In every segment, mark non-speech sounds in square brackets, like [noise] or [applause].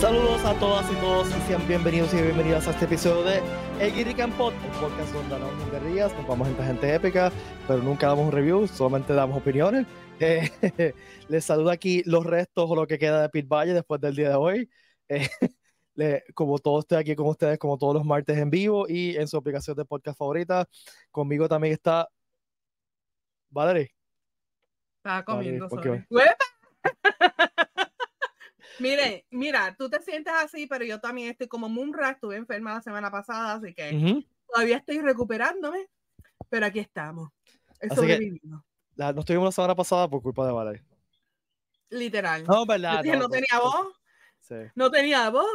Saludos a todas y todos y sean bienvenidos y bienvenidas a este episodio de El Guirrican Pod, el podcast donde hablamos de guerrillas, nos vamos entre gente épica, pero nunca damos un review, solamente damos opiniones. [laughs] Eh, les saludo aquí los restos o lo que queda de Pit Valle después del día de hoy. Eh, [laughs] le- como todo estoy aquí con ustedes, como todos los martes en vivo y en su aplicación de podcast favorita. Conmigo también está Valerie. Estaba comiendo. ¡Huepa! Mire, mira, tú te sientes así, pero yo también estoy como Mumra, estuve enferma la semana pasada, así que Ujú. todavía estoy recuperándome, pero aquí estamos. Que- sobrevivido, La- no estuvimos la semana pasada por culpa de Valerie. literal. No, verdad. Que no, tenía voz, Sí. no tenía voz,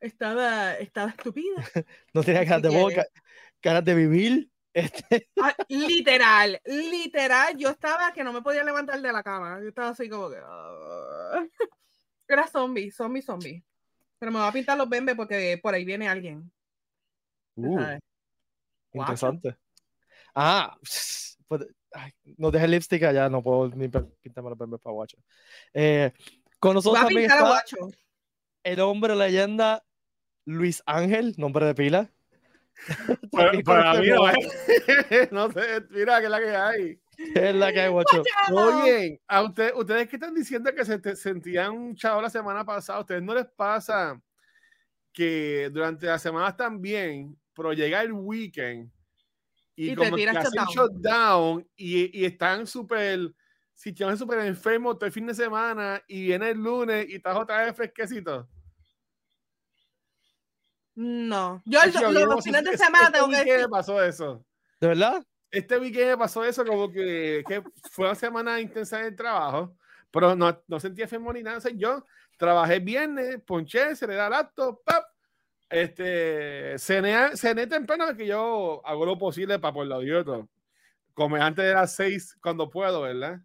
estaba, estaba estúpida. [laughs] No tenía ganas de boca, ganas de vivir. [laughs] Este, Ah, literal, literal, yo estaba que no me podía levantar de la cama. Yo estaba así como que. Era zombie, zombie, zombie. Pero me va a pintar los bembes porque por ahí viene alguien. uh, interesante. Ah, [laughs] pues, ay, no dejé el lipstick allá, no puedo ni pintarme los bembes para guacho. Eh, con nosotros a también pintar a está guacho. el hombre leyenda Luis Ángel, nombre de pila. Para, para mí no no sé, mira que es la que hay. Es la que hay, [laughs] guacho. Oye, a usted- ustedes que están diciendo que se te- sentían un chavo la semana pasada, ¿a ustedes no les pasa que durante las semanas también, pero llega el weekend y, Y te como que tiras hacen shutdown. y, y están súper, si están súper enfermos todo el fin de semana y viene el lunes y estás otra vez fresquecito? No. Yo el- Yo, los, fines de semana este tengo que decir. me pasó eso. ¿De verdad? Este weekend me pasó eso, como que, que fue una semana intensa en el trabajo, pero no, no sentía enfermo ni nada. O sea, yo trabajé viernes, ponché, se le da laptop, pap, este, cené, cené temprano, que yo hago lo posible para por la todo. Comer antes de las seis cuando puedo, ¿verdad?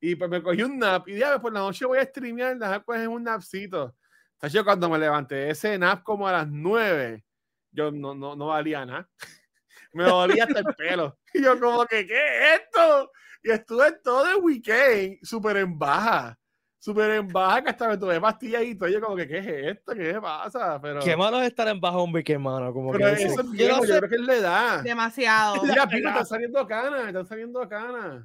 Y pues me cogí un nap y dije, por la noche voy a streamear, dejar coger un napcito. Sea, yo cuando me levanté ese nap como a las nueve, yo no, no, no valía nada me dolía hasta el pelo. [laughs] Y yo como que, ¿qué es esto? Y estuve todo el weekend súper en baja. Súper en baja, que hasta me tomé pastillas y todo. Y yo como que, ¿qué es esto? ¿Qué me pasa? Pero, Qué malo es estar en bajo un weekend, mano. Como pero que eso es yo viejo, yo sé- creo que es la edad. Demasiado. [laughs] Mira, Pico, están saliendo canas, están saliendo canas.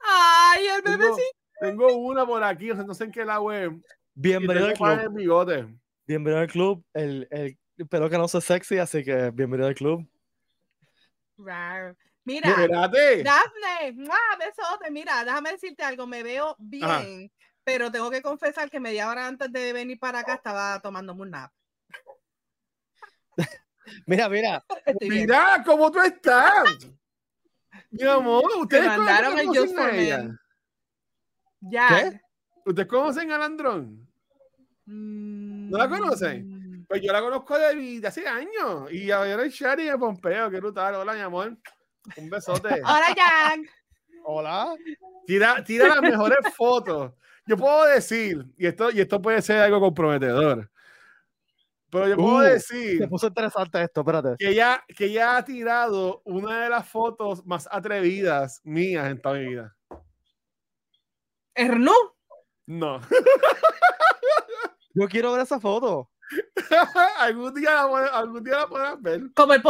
Ay, el Tengo, bebecito. tengo una por aquí, o sea, no sé en qué lado es. Y Bienvenido al club. Bienvenido al club. El, el, espero que no sea sexy, así que bienvenido al club. Rar. Mira, Espérate. Dafne, ¡mua! besote. Mira, déjame decirte algo, me veo bien, Ajá. pero tengo que confesar que media hora antes de venir para acá estaba tomándome un nap. [laughs] Mira, mira. Estoy bien. Mira cómo tú estás. Mi [laughs] amor, ustedes mandaron el Just for ella? Men. Ya. ¿Qué? ¿Ustedes conocen a Landrón? ¿No la conocen? Pues yo la conozco de, de hace años. Y ahora el Shari de Pompeo, qué brutal. Hola, mi amor. Un besote. [laughs] Hola, Jan. Hola. Tira, tira las mejores [laughs] fotos. Yo puedo decir, y esto, y esto puede ser algo comprometedor, pero yo puedo Uh, decir Se puso interesante esto, espérate. que ella, que ella ha tirado una de las fotos más atrevidas mías en toda mi vida. Ernú. No. Yo quiero ver esa foto. Algún [laughs] día algún día la podrás ver. Como el,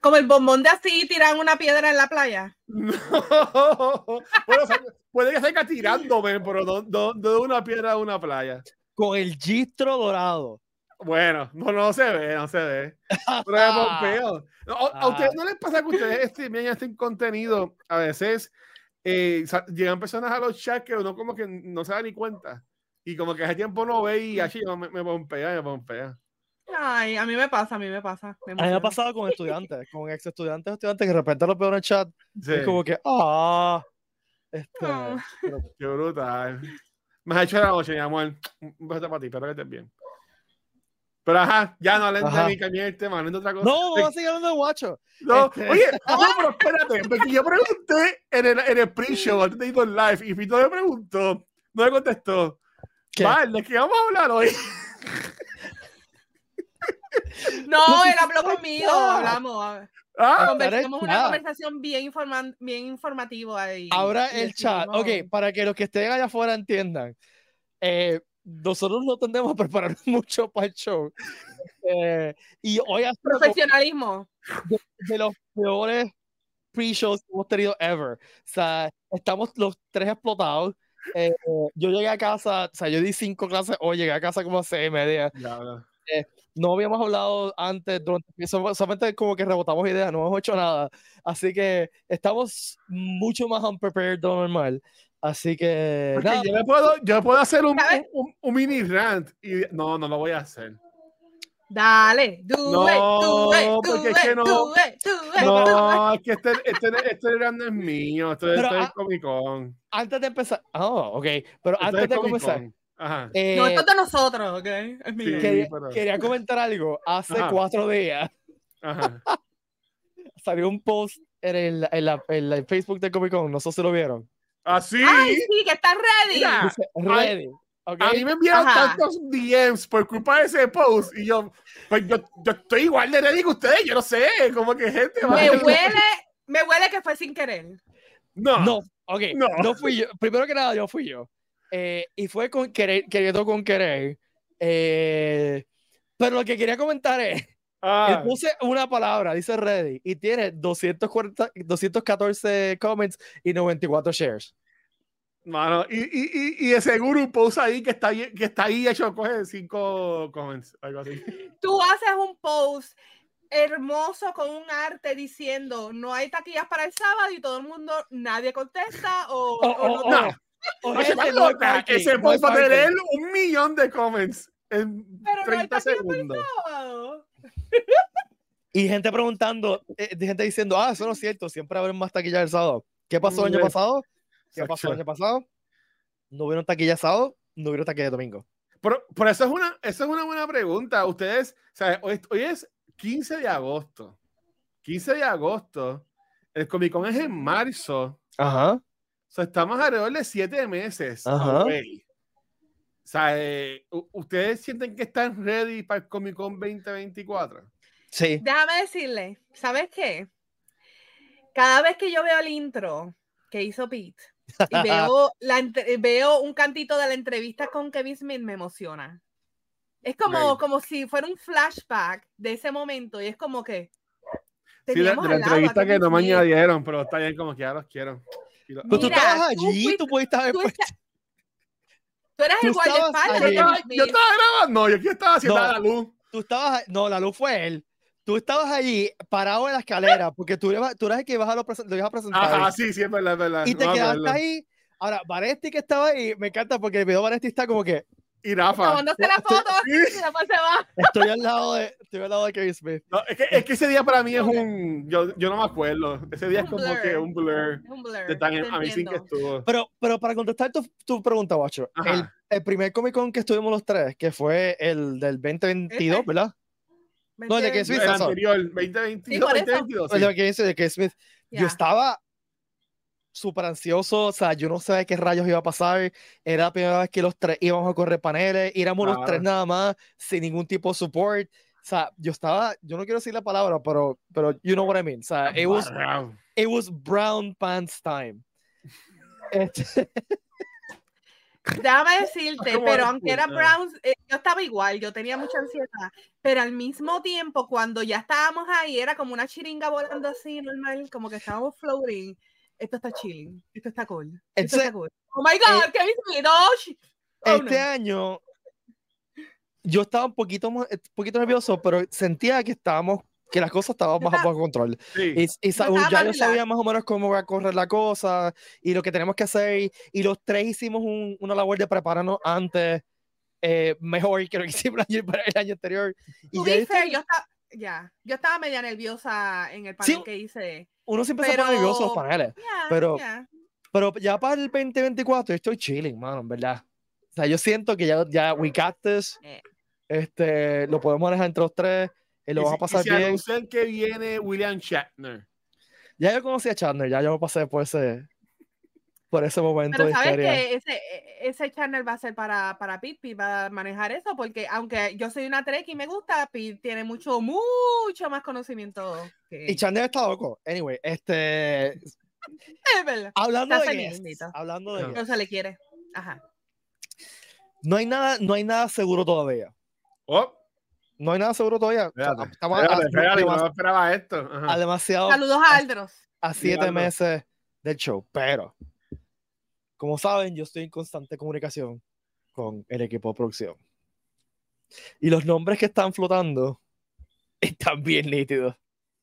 como el bombón de así tiran una piedra en la playa. No. [laughs] Bueno, o sea, puede que salga tirándome, pero no, no, no de una piedra a una playa. Con el gistro dorado. Bueno, no, no se ve, no se ve. Pero. [laughs] No, ¿A a ustedes no les pasa que ustedes streamean este contenido? A veces eh, llegan personas a los chats que uno como que no se da ni cuenta. Y como que hace tiempo no ve y así yo me, me pompea, me pompea. Ay, a mí me pasa, a mí me pasa. me A mí me ha pasado con estudiantes, con ex estudiantes, estudiantes que de repente los veo en el chat. Sí, Es como que, ah. Este, Ah. pero- [laughs] Qué brutal. Me has hecho la noche, mi amor. Un beso para ti, espero que estés bien. Pero ajá, ya no hablen de mí, cambié el tema, hablen de otra cosa. no, vamos a seguir hablando de guacho. No, Este- Oye, no, pero espérate, porque yo pregunté en el, en el pre-show antes de ir en live y Pito me preguntó, no me contestó. ¿Qué? Vale, ¿de qué vamos a hablar hoy? No, él habló conmigo, hablamos. a- Ah, Conversamos una conversación bien, informan, bien informativa ahí. Ahora el chat. Ok, para que los que estén allá afuera entiendan. eh, nosotros no tendemos a preparar [laughs] mucho para el show. Eh, y hoy Profesionalismo. de los peores pre-shows que hemos tenido ever. O sea, estamos los tres explotados. Eh, yo llegué a casa, o sea, yo di cinco clases hoy, llegué a casa como a seis y media. Diablo. No habíamos hablado antes, durante, sol- solamente como que rebotamos ideas, no hemos hecho nada. Así que estamos mucho más unprepared de lo normal. Así que, nada, yo, le puedo, yo puedo hacer un, un, un mini rant y no, no lo voy a hacer. Dale, do No, it, do it, do porque es que it, no- do it, do it. No, es que este, este, este no es mío, esto, esto es ah, Comic Con. antes de empezar, oh, ok, pero Esto antes es de comenzar. Ajá. eh, No, esto es de nosotros, ¿ok? Es mío. Sí. quería, pero- quería comentar algo. Hace Ajá. cuatro días Ajá. [laughs] salió un post en el, en la, en la Facebook de Comic Con, no sé si lo vieron. Así. Ay, sí, que están ready. Mira, Dice, ready. Ok. A mí me enviaron Ajá. tantos DMs por culpa de ese post y yo, pues yo, yo estoy igual de ready que ustedes, yo no sé, como que gente va Me huele, me huele que fue sin querer. No, No, ok, No. no. fui yo. Primero que nada, yo fui yo. Eh, y fue con querer, queriendo con querer. Eh, pero lo que quería comentar es, Ah, puse una palabra, dice ready, y tiene 240, 214 comments y 94 shares. Mano, y, y, y, y de seguro un post ahí que está, ahí- que está ahí hecho, coge cinco comments, algo así. Tú haces un post hermoso con un arte diciendo no hay taquillas para el sábado y todo el mundo, nadie contesta o, Oh, o oh, no- No, O no no parking, ese no post va a tener un millón de comments en Pero no hay 30 taquilla para el segundos. sábado. Y gente preguntando, eh, de gente diciendo, ah, eso no es cierto, siempre habrá más taquillas el sábado. ¿Qué pasó el año pasado? ¿Qué pasó el año pasado? No hubieron taquilla sábado, no hubieron taquilla domingo. Pero, pero eso, es una, eso es una buena pregunta. Ustedes, o sea, hoy, hoy es 15 de agosto. 15 de agosto. El Comic Con es en marzo. Ajá. O sea, estamos alrededor de 7 meses. Ajá. O sea, eh, ¿ustedes sienten que están ready para el Comic Con 2024? Sí. Déjame decirle, ¿sabes qué? Cada vez que yo veo el intro que hizo Pete y veo, [laughs] la, entre- veo un cantito de la entrevista con Kevin Smith, me emociona. Es como, Right. como si fuera un flashback de ese momento y es como que... Sí, de, de la entrevista que no me añadieron, pero está bien como que ya los quiero. Pero tú Mira, estabas tú allí, fuiste- tú pudiste haber tú puesto- Tú eres Tú el guardaespaldas yo, yo estaba grabando, yo aquí estaba haciendo No. la luz. Tú estabas, no, la luz fue él tú estabas allí parado en la escalera, porque tú, tú eras el que ibas a, lo, lo ibas a presentar. Ajá, sí, sí, es verdad, es verdad. Y te no, quedaste ahí. Ahora, Varesti que estaba ahí, me encanta porque el video Varesti está como que. Y Rafa. Tomándose la foto estoy, y Rafa se va. Estoy al lado de, estoy al lado de Kevin Smith. No, es, que, es, que, ese día para mí es un. Yo, yo no me acuerdo. Ese día es como que un blur. Un blur. De tan amazing que estuvo. Pero, pero para contestar tu, tu pregunta, Bacho, el, el, primer Comic Con que estuvimos los tres, que fue el del 2022, ¿verdad? no, de Kevin Smith. El anterior, 2022, sí, 2022. Pues sí. El de Smith. Yeah. Yo estaba súper ansioso, o sea, yo no sabía qué rayos iba a pasar, era la primera vez que los tres íbamos a correr paneles, éramos ah. los tres nada más, sin ningún tipo de support, o sea, yo estaba, yo no quiero decir la palabra, pero, pero you know what I mean, o sea, it was, it was brown pants time. [laughs] Este, Déjame decirte, ¿Cómo pero aunque era? Browns, eh, yo estaba igual, yo tenía mucha ansiedad, pero al mismo tiempo, cuando ya estábamos ahí, era como una chiringa volando así, normal, como que estábamos floating. Esto está chilling, esto está cool. Esto está cool. Oh my god, Kevin Smith, oh, este no. año yo estaba un poquito, un poquito nervioso, pero sentía que estábamos, que las cosas estaban estaba- bajo control. Sí. Y, y sa- Yo estaba ya yo sabía más o menos cómo va a correr la cosa y lo que tenemos que hacer. Y, y los tres hicimos un- una labor de prepararnos antes eh, mejor que lo que [laughs] hicimos el año, el año anterior. Y ya este- yo estaba, ya, yo estaba media nerviosa en el panel Sí. que hice. uno siempre se pone nervioso en los pero- paneles. Ya, Pero- ya. Pero ya para el 2024 yo estoy chilling, mano, en verdad. O sea, yo siento que ya, ya we got this. Eh. Este, lo podemos manejar entre los tres y lo Y vamos a pasar se bien. anuncian que viene William Shatner. Ya yo conocí a Chandler, ya yo me pasé por ese, por ese momento Pero de sabes histeria. que ese, e- ese channel va a ser para, para Pete, Pete va a manejar eso, porque aunque yo soy una Trek y me gusta, Pete tiene mucho, mucho más conocimiento que Y Chandler está loco. Anyway, este, [laughs] es verdad. hablando Está de guests, hablando de No. No se le quiere. Ajá. no hay nada, no hay nada seguro todavía. Oh, No hay nada seguro todavía. O sea, espérate, estamos a- espérate, a- espérate, demas- no esperaba esto. Ajá. a demasiado Saludos a Aldros. a siete meses del show, pero como saben, yo estoy en constante comunicación con el equipo de producción. Y los nombres que están flotando [laughs] están bien nítidos.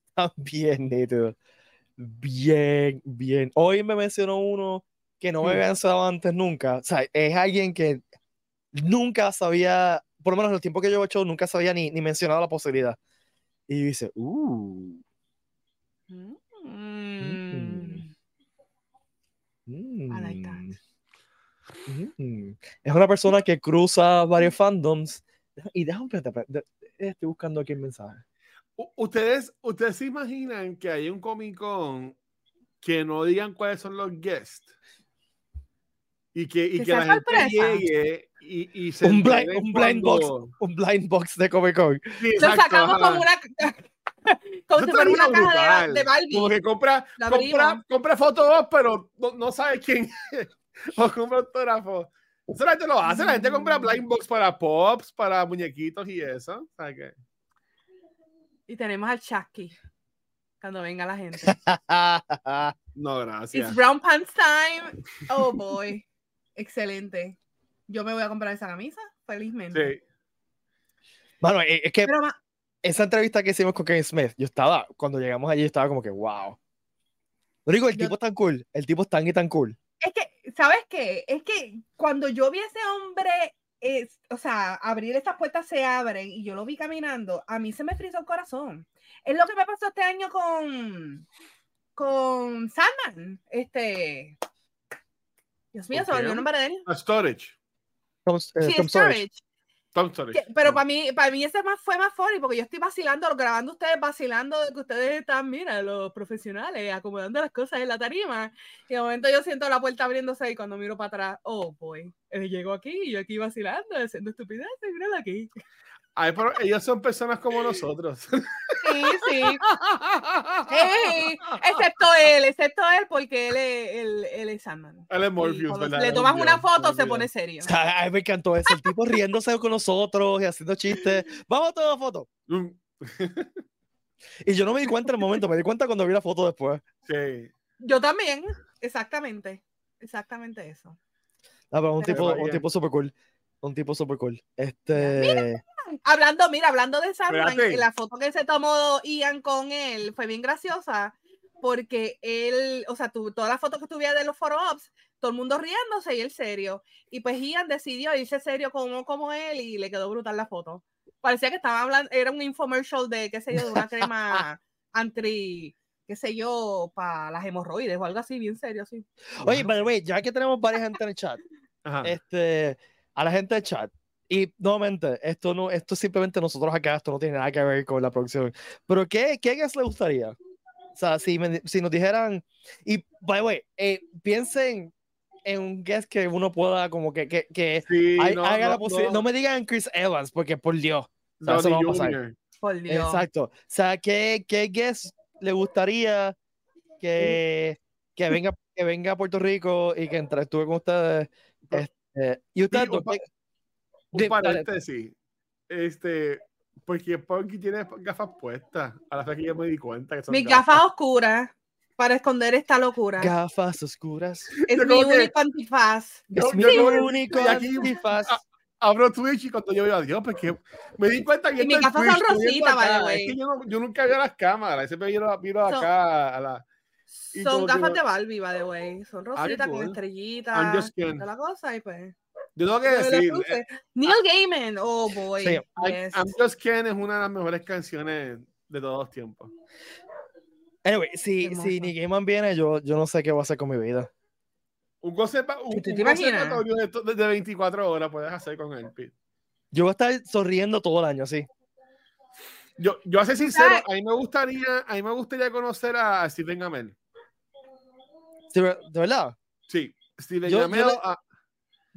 Están bien nítidos. Bien, bien. Hoy me mencionó uno que no me Hmm. había mencionado antes nunca. O sea, es alguien que nunca sabía, por lo menos en el tiempo que yo he hecho, nunca sabía ni, ni mencionado la posibilidad. Y dice, uh. Mm. I like that. Mm. Es una persona que cruza varios fandoms. Y déjame, estoy buscando aquí el mensaje. ¿Ustedes, ¿Ustedes se imaginan que hay un Comic Con que no digan cuáles son los guests? Y que, y Que que la gente sorpresa. llegue y, y se Un blind, un blind cuando- box, un blind box de Comic Con. Sí, Lo sacamos ajá. como una. [laughs] Como si fuera una caja de, de Barbie. Como que compra, La compra, compra fotos, pero no, no sabe quién es. [laughs] o compra autógrafo. Eso la gente lo hace, la gente compra blind box para pops, para muñequitos y eso. Y tenemos al Chucky. Cuando venga la gente. [laughs] No, gracias. It's brown pants time. Oh boy. Excelente. Yo me voy a comprar esa camisa, felizmente. Sí. Bueno, es es que Pero esa entrevista que hicimos con Kevin Smith, yo estaba, cuando llegamos allí, estaba como que, wow. Lo digo, el Yo- tipo es tan cool, el tipo es tan y tan cool. es que, ¿sabes qué? Es que cuando yo vi a ese hombre, es, o sea, abrir estas puertas se abren y yo lo vi caminando, a mí se me frizó el corazón. Es lo que me pasó este año con, con Sandman. Este. Dios mío, se me olvidó el nombre de él. A storage. Tom, eh, Sí, Tom Storage. Tom storage. Que- pero para mí, para mí ese más fue más funny porque yo estoy vacilando, grabando ustedes, vacilando de que ustedes están, mira, los profesionales, acomodando las cosas en la tarima. Y de momento yo siento la puerta abriéndose y cuando miro para atrás, oh boy, él llegó aquí y yo aquí vacilando, haciendo estupideces, míralo aquí. Ay, pero ellos son personas como nosotros. [laughs] Sí, sí. [laughs] Excepto él, excepto él, porque él es, él, él es Sandman. Él es ¿verdad? le tomas una foto, se pone serio. O sea, a mí me encantó eso, el tipo riéndose con nosotros y haciendo chistes. Vamos a tomar foto. Mm, Y yo no me di cuenta en el momento, me di cuenta cuando vi la foto después. Sí. Yo también, exactamente, exactamente eso. Ah, pero un Pero tipo, un tipo super cool. Un tipo super cool. Este. Hablando, mira, hablando de Sandman, Espérate. la foto que se tomó Ian con él fue bien graciosa porque él, o sea, tú, todas las fotos que tuviera de los ops, todo el mundo riéndose y él serio. Y pues Ian decidió irse serio como, como él y le quedó brutal la foto. Parecía que estaba hablando, era un infomercial de, qué sé yo, de una [laughs] crema anti, qué sé yo, para las hemorroides o algo así, bien serio, así. Oye, by the way, ya que tenemos varias gente en el chat, Ajá. este, a la gente del chat. Y nuevamente, esto no, esto es simplemente nosotros acá, esto no tiene nada que ver con la producción. Pero ¿qué, qué guest le gustaría? O sea, si, me- si nos dijeran, y by the way, eh, piensen en un guest que uno pueda como que, que, que Sí, hay- no, haga no, la posibilidad. No, me digan Chris Evans, porque por Dios. o sea, eso no va a pasar. Por Dios. Exacto. O sea, ¿qué, qué guest le gustaría que, que, venga, que venga a Puerto Rico y que interactúe con ustedes? Este, y ustedes, un dos, pa- ¿qué- Un Dime, dale. paréntesis. Este, porque Punky tiene gafas puestas. A la vez que yo me di cuenta que son Mis gafas oscuras para esconder esta locura. gafas oscuras. es Yo mi que- único antifaz. Yo- es mi yo que único aquí- antifaz. Ah, Abro Twitch y cuando yo veo a Dios, porque me di cuenta que Y mis gafas son rositas, by the acá. way. Es que yo, no- yo nunca veo las cámaras, siempre miro, miro Son- acá a la. Son que gafas no- de Barbie, by the way. Son qué rositas con estrellitas. De la cosa y pues. Yo tengo que decir, eh, Neil Gaiman, oh boy. Sí, yes. I'm Just Ken es una de las mejores canciones de todos los tiempos. Anyway, si, si Nick Gaiman viene, yo, yo no sé qué voy a hacer con mi vida. Un, conserva- un, ¿Tú te un imaginas? conservatorio de, de 24 horas puedes hacer con él, Pete. Yo voy a estar sonriendo todo el año, sí. Yo, yo a ser sincero, a mí me gustaría, a mí me gustaría conocer a Steven Amell. Sí, ¿De verdad? Sí, Steven Yo- yo Amell. le- a-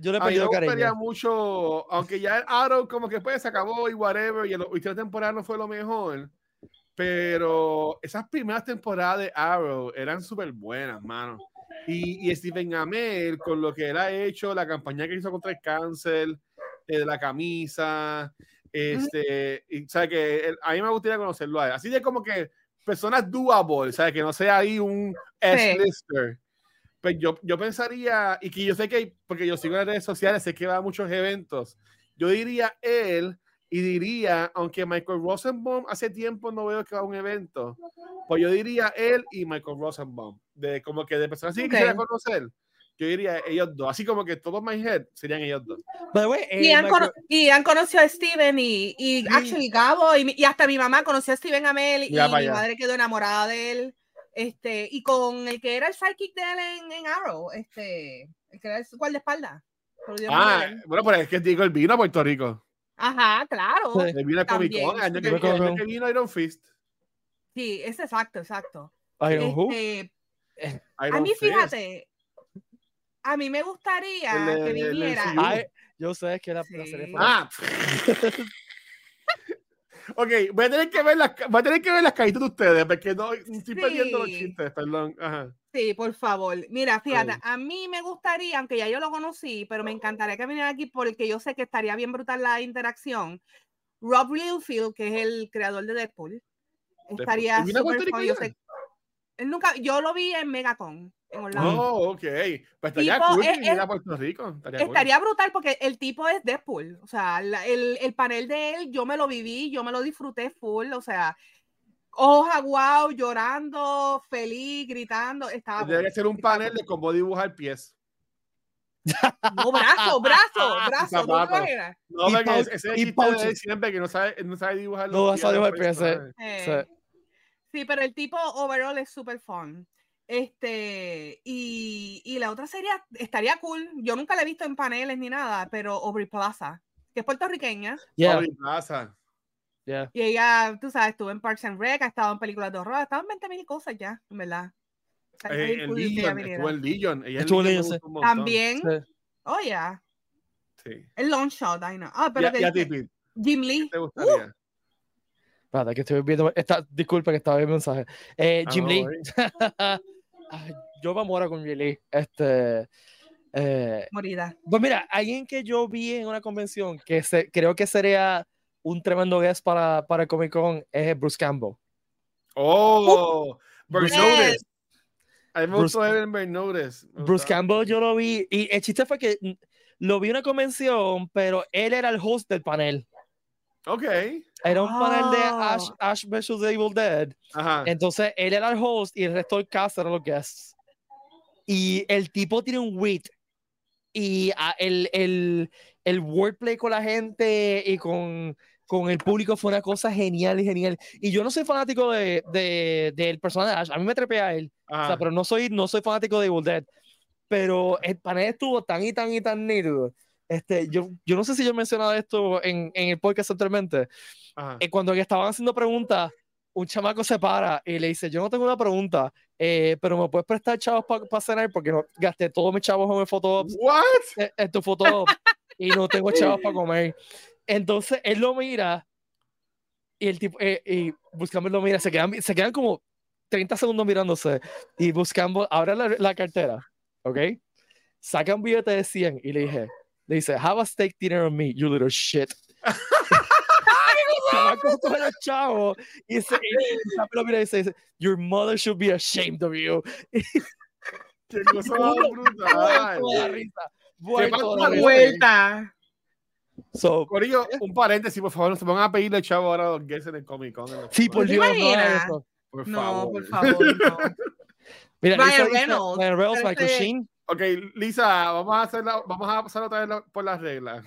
Yo le he me perdido cariño. mucho, aunque ya el Arrow como que pues se acabó y whatever, y la última temporada no fue lo mejor, pero esas primeras temporadas de Arrow eran súper buenas, mano. Y, y Steven Amell, con lo que él ha hecho, la campaña que hizo contra el cáncer, de la camisa, este, y sabe que él- a mí me gustaría conocerlo a él. Así de como que personas doable, ¿sabes? Que no sea ahí un S-lister. Pues yo, yo pensaría, y que yo sé que, hay- porque yo sigo en las redes sociales, sé que va a muchos eventos, yo diría él, y diría, aunque Michael Rosenbaum hace tiempo no veo que va a un evento, pues yo diría él y Michael Rosenbaum, de como que de personas así que Ok. quisiera conocer, yo diría ellos dos, así como que todos my head serían ellos dos. Way, eh, Y han, Michael- y han conocido a Steven y, y Sí. actually Gabo y, y hasta mi mamá conoció a Steven Amell y mi madre quedó enamorada de él. Este, y con el que era el sidekick de él en, en Arrow, este, el que era el guardaespaldas. Pero Ah, bueno, pues es que digo, él vino a Puerto Rico. Ajá, claro. Sí. Él vino a Comic Con, el año que, el año que vino Iron Fist. Sí, es exacto, exacto. Iron Who? Este, a mí, Fist. fíjate, a mí me gustaría El que el viniera. Ay, yo sé que la, la serie Sí. Ah. [laughs] [laughs] ok, voy a tener que ver las, voy a tener que ver las caritas de ustedes, porque no estoy perdiendo los Sí. chistes, perdón. Ajá. Sí, por favor. Mira, fíjate, Ay. a mí me gustaría, aunque ya yo lo conocí, pero me encantaría que viniera aquí porque yo sé que estaría bien brutal la interacción. Rob Liefeld, que es el creador de Deadpool, estaría ¿Él vino a súper Puerto fun, Rico yo sé- él nunca, yo lo vi en Megacon, en Orlando. Oh, ok. Pues estaría Tipo, cool que es- viniera a Puerto Rico. Estaría cool. Brutal porque el tipo es Deadpool. O sea, la- el, el panel de él, yo me lo viví, yo me lo disfruté full. O sea, ojos aguados, llorando, feliz, gritando. Estaba bueno. ser un panel de cómo dibujar pies. No, brazo, brazo, brazo. ¿no te imaginas? No, Y porque ese es el de siempre que no sabe, no sabe dibujar No pies de dibujar pies, sí. Sí. Pero el tipo overall es super fun. Este, y, y la otra serie estaría cool. Yo nunca la he visto en paneles ni nada, pero Aubrey Plaza, que es puertorriqueña. Yeah, Aubrey Plaza. yeah. Y ella, tú sabes, estuvo en Parks and Rec, ha estado en películas de horror, ha estado en 20 mil cosas ya, en verdad. Eh, Legion, estuvo en Legion. Ella Estuvo en Legion. También, Sí. oh yeah, Sí. el long shot, I know. Ah, pero que Jim ¿qué Lee. te gustaría? Espérate, que estoy viendo. Está, disculpa que estaba viendo mensaje. Eh, Ah, Jim Lee. [laughs] Ay, yo me muero con Jim Lee. Este. eh, Morida. pues mira, alguien que yo vi en una convención que se, creo que sería un tremendo guest para, para Comic Con es Bruce Campbell. Oh, Burn Yes. Notice. A mí me Bruce- Notice. Bruce. Campbell yo lo vi y el chiste fue que lo vi en una convención, pero él era el host del panel. Ok. Era un panel de Ash, Oh. Ash vs. Evil Dead. Ajá. Entonces él era el host y el resto del cast eran los guests. Y el tipo tiene un wit. Y ah, el, el, el wordplay con la gente y con, con el público fue una cosa genial y genial. Y yo no soy fanático de, de, del personaje de Ash. A mí me trepea a él. O sea, pero no soy, no soy fanático de Evil Dead. Pero el panel estuvo tan y tan y tan nítido. Este, yo, yo no sé si yo he mencionado esto en, en el podcast anteriormente. Eh, cuando estaban haciendo preguntas, un chamaco se para y le dice, yo no tengo una pregunta, eh, pero me puedes prestar chavos para cenar porque no, gasté todos mis chavos en el photops, What? en, en tu foto y no tengo chavos para comer. Entonces él lo mira y el tipo, eh, y Buscambo lo mira, se quedan, se quedan como 30 segundos mirándose y Buscambo abre la, la cartera, ¿ok? Saca un billete de 100 y le dije, le dice, have a steak dinner on me, you little shit. [laughs] Chamaco coge los chavos y, se, y Buscambo lo mira y dice, dice, your mother should be ashamed of you. Qué cosa más brutal. Vuelto de risa, ¿Qué vuelto de pasa, risa. Vuelta. So, Corillo, eh. un paréntesis, por favor, no se pongan a pedirle chavo ahora a los guests en el Comic Con. en sí, por Dios, no eso. Por No, favor. por favor, no. [laughs] Mira, Ryan Reynolds, Ryan Reynolds, Michael Sheen. Ok, Lisa, vamos a hacerla, vamos a pasar otra vez la- por las reglas.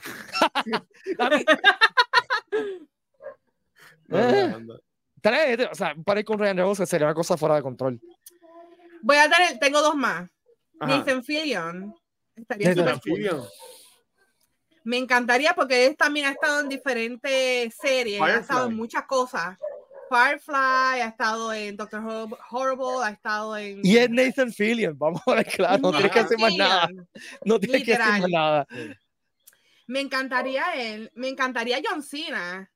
[laughs] [laughs] No, no, no. Trae, o sea, para ir con Ryan Reynolds sería una cosa fuera de control. Voy a tener, tengo dos más. Ajá. Nathan Fillion. Estaría Nathan cool. Fillion. Me encantaría porque él también ha estado en diferentes series, ha estado en muchas cosas. Firefly, ha estado en Doctor Hor- Horrible, ha estado en. Y es Nathan Fillion, vamos a ver claro, no tienes que hacer más nada. No tienes que hacer más nada. Me encantaría él, me encantaría John Cena,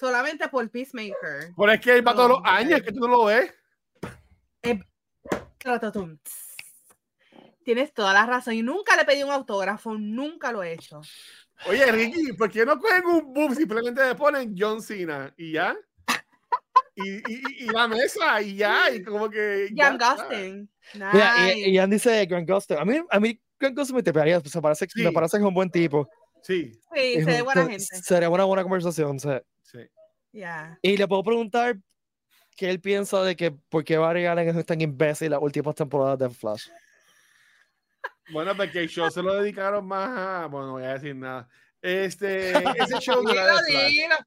solamente por Peacemaker. Pero es que él va todos los años, que tú no lo ves. Clatotum. Tienes toda la razón. Y nunca le pedí un autógrafo, nunca lo he hecho. Oye, Ricky, ¿por qué no cogen un boom? Simplemente le ponen John Cena y ya. Y, y, y la mesa y ya. Y [laughs] como que. está. Gustin. Y, Nice. y Ian dice Grant Gustin. A mí, a mí Grant Gustin me tripearía, pues, se parece, Sí. me parece que es un buen tipo. Sí, Sí, Es se ve un- buena gente. Sería una buena conversación. sí. sí. Ya. Y le puedo preguntar qué él piensa de que por qué Barry Allen es tan imbécil las últimas temporadas de Flash. Bueno, porque el show se lo dedicaron más a. Bueno, no voy a decir nada. Este, [laughs] ese show no era de Dilo, Flash.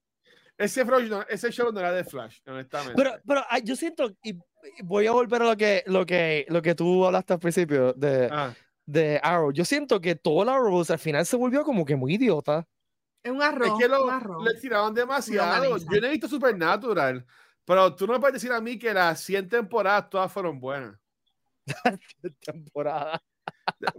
Ese, Flash no, ese show no era de Flash, honestamente. Pero, pero yo siento, y voy a volver a lo que, lo que, lo que tú hablaste al principio de, Ah, de Arrow. Yo siento que todo el Arrow al final se volvió como que muy idiota. Es un es arroz. que lo, un arroz. le tiraron demasiado. Yo no he visto Supernatural, pero tú no me puedes decir a mí que las 100 temporadas todas fueron buenas. [laughs] temporada.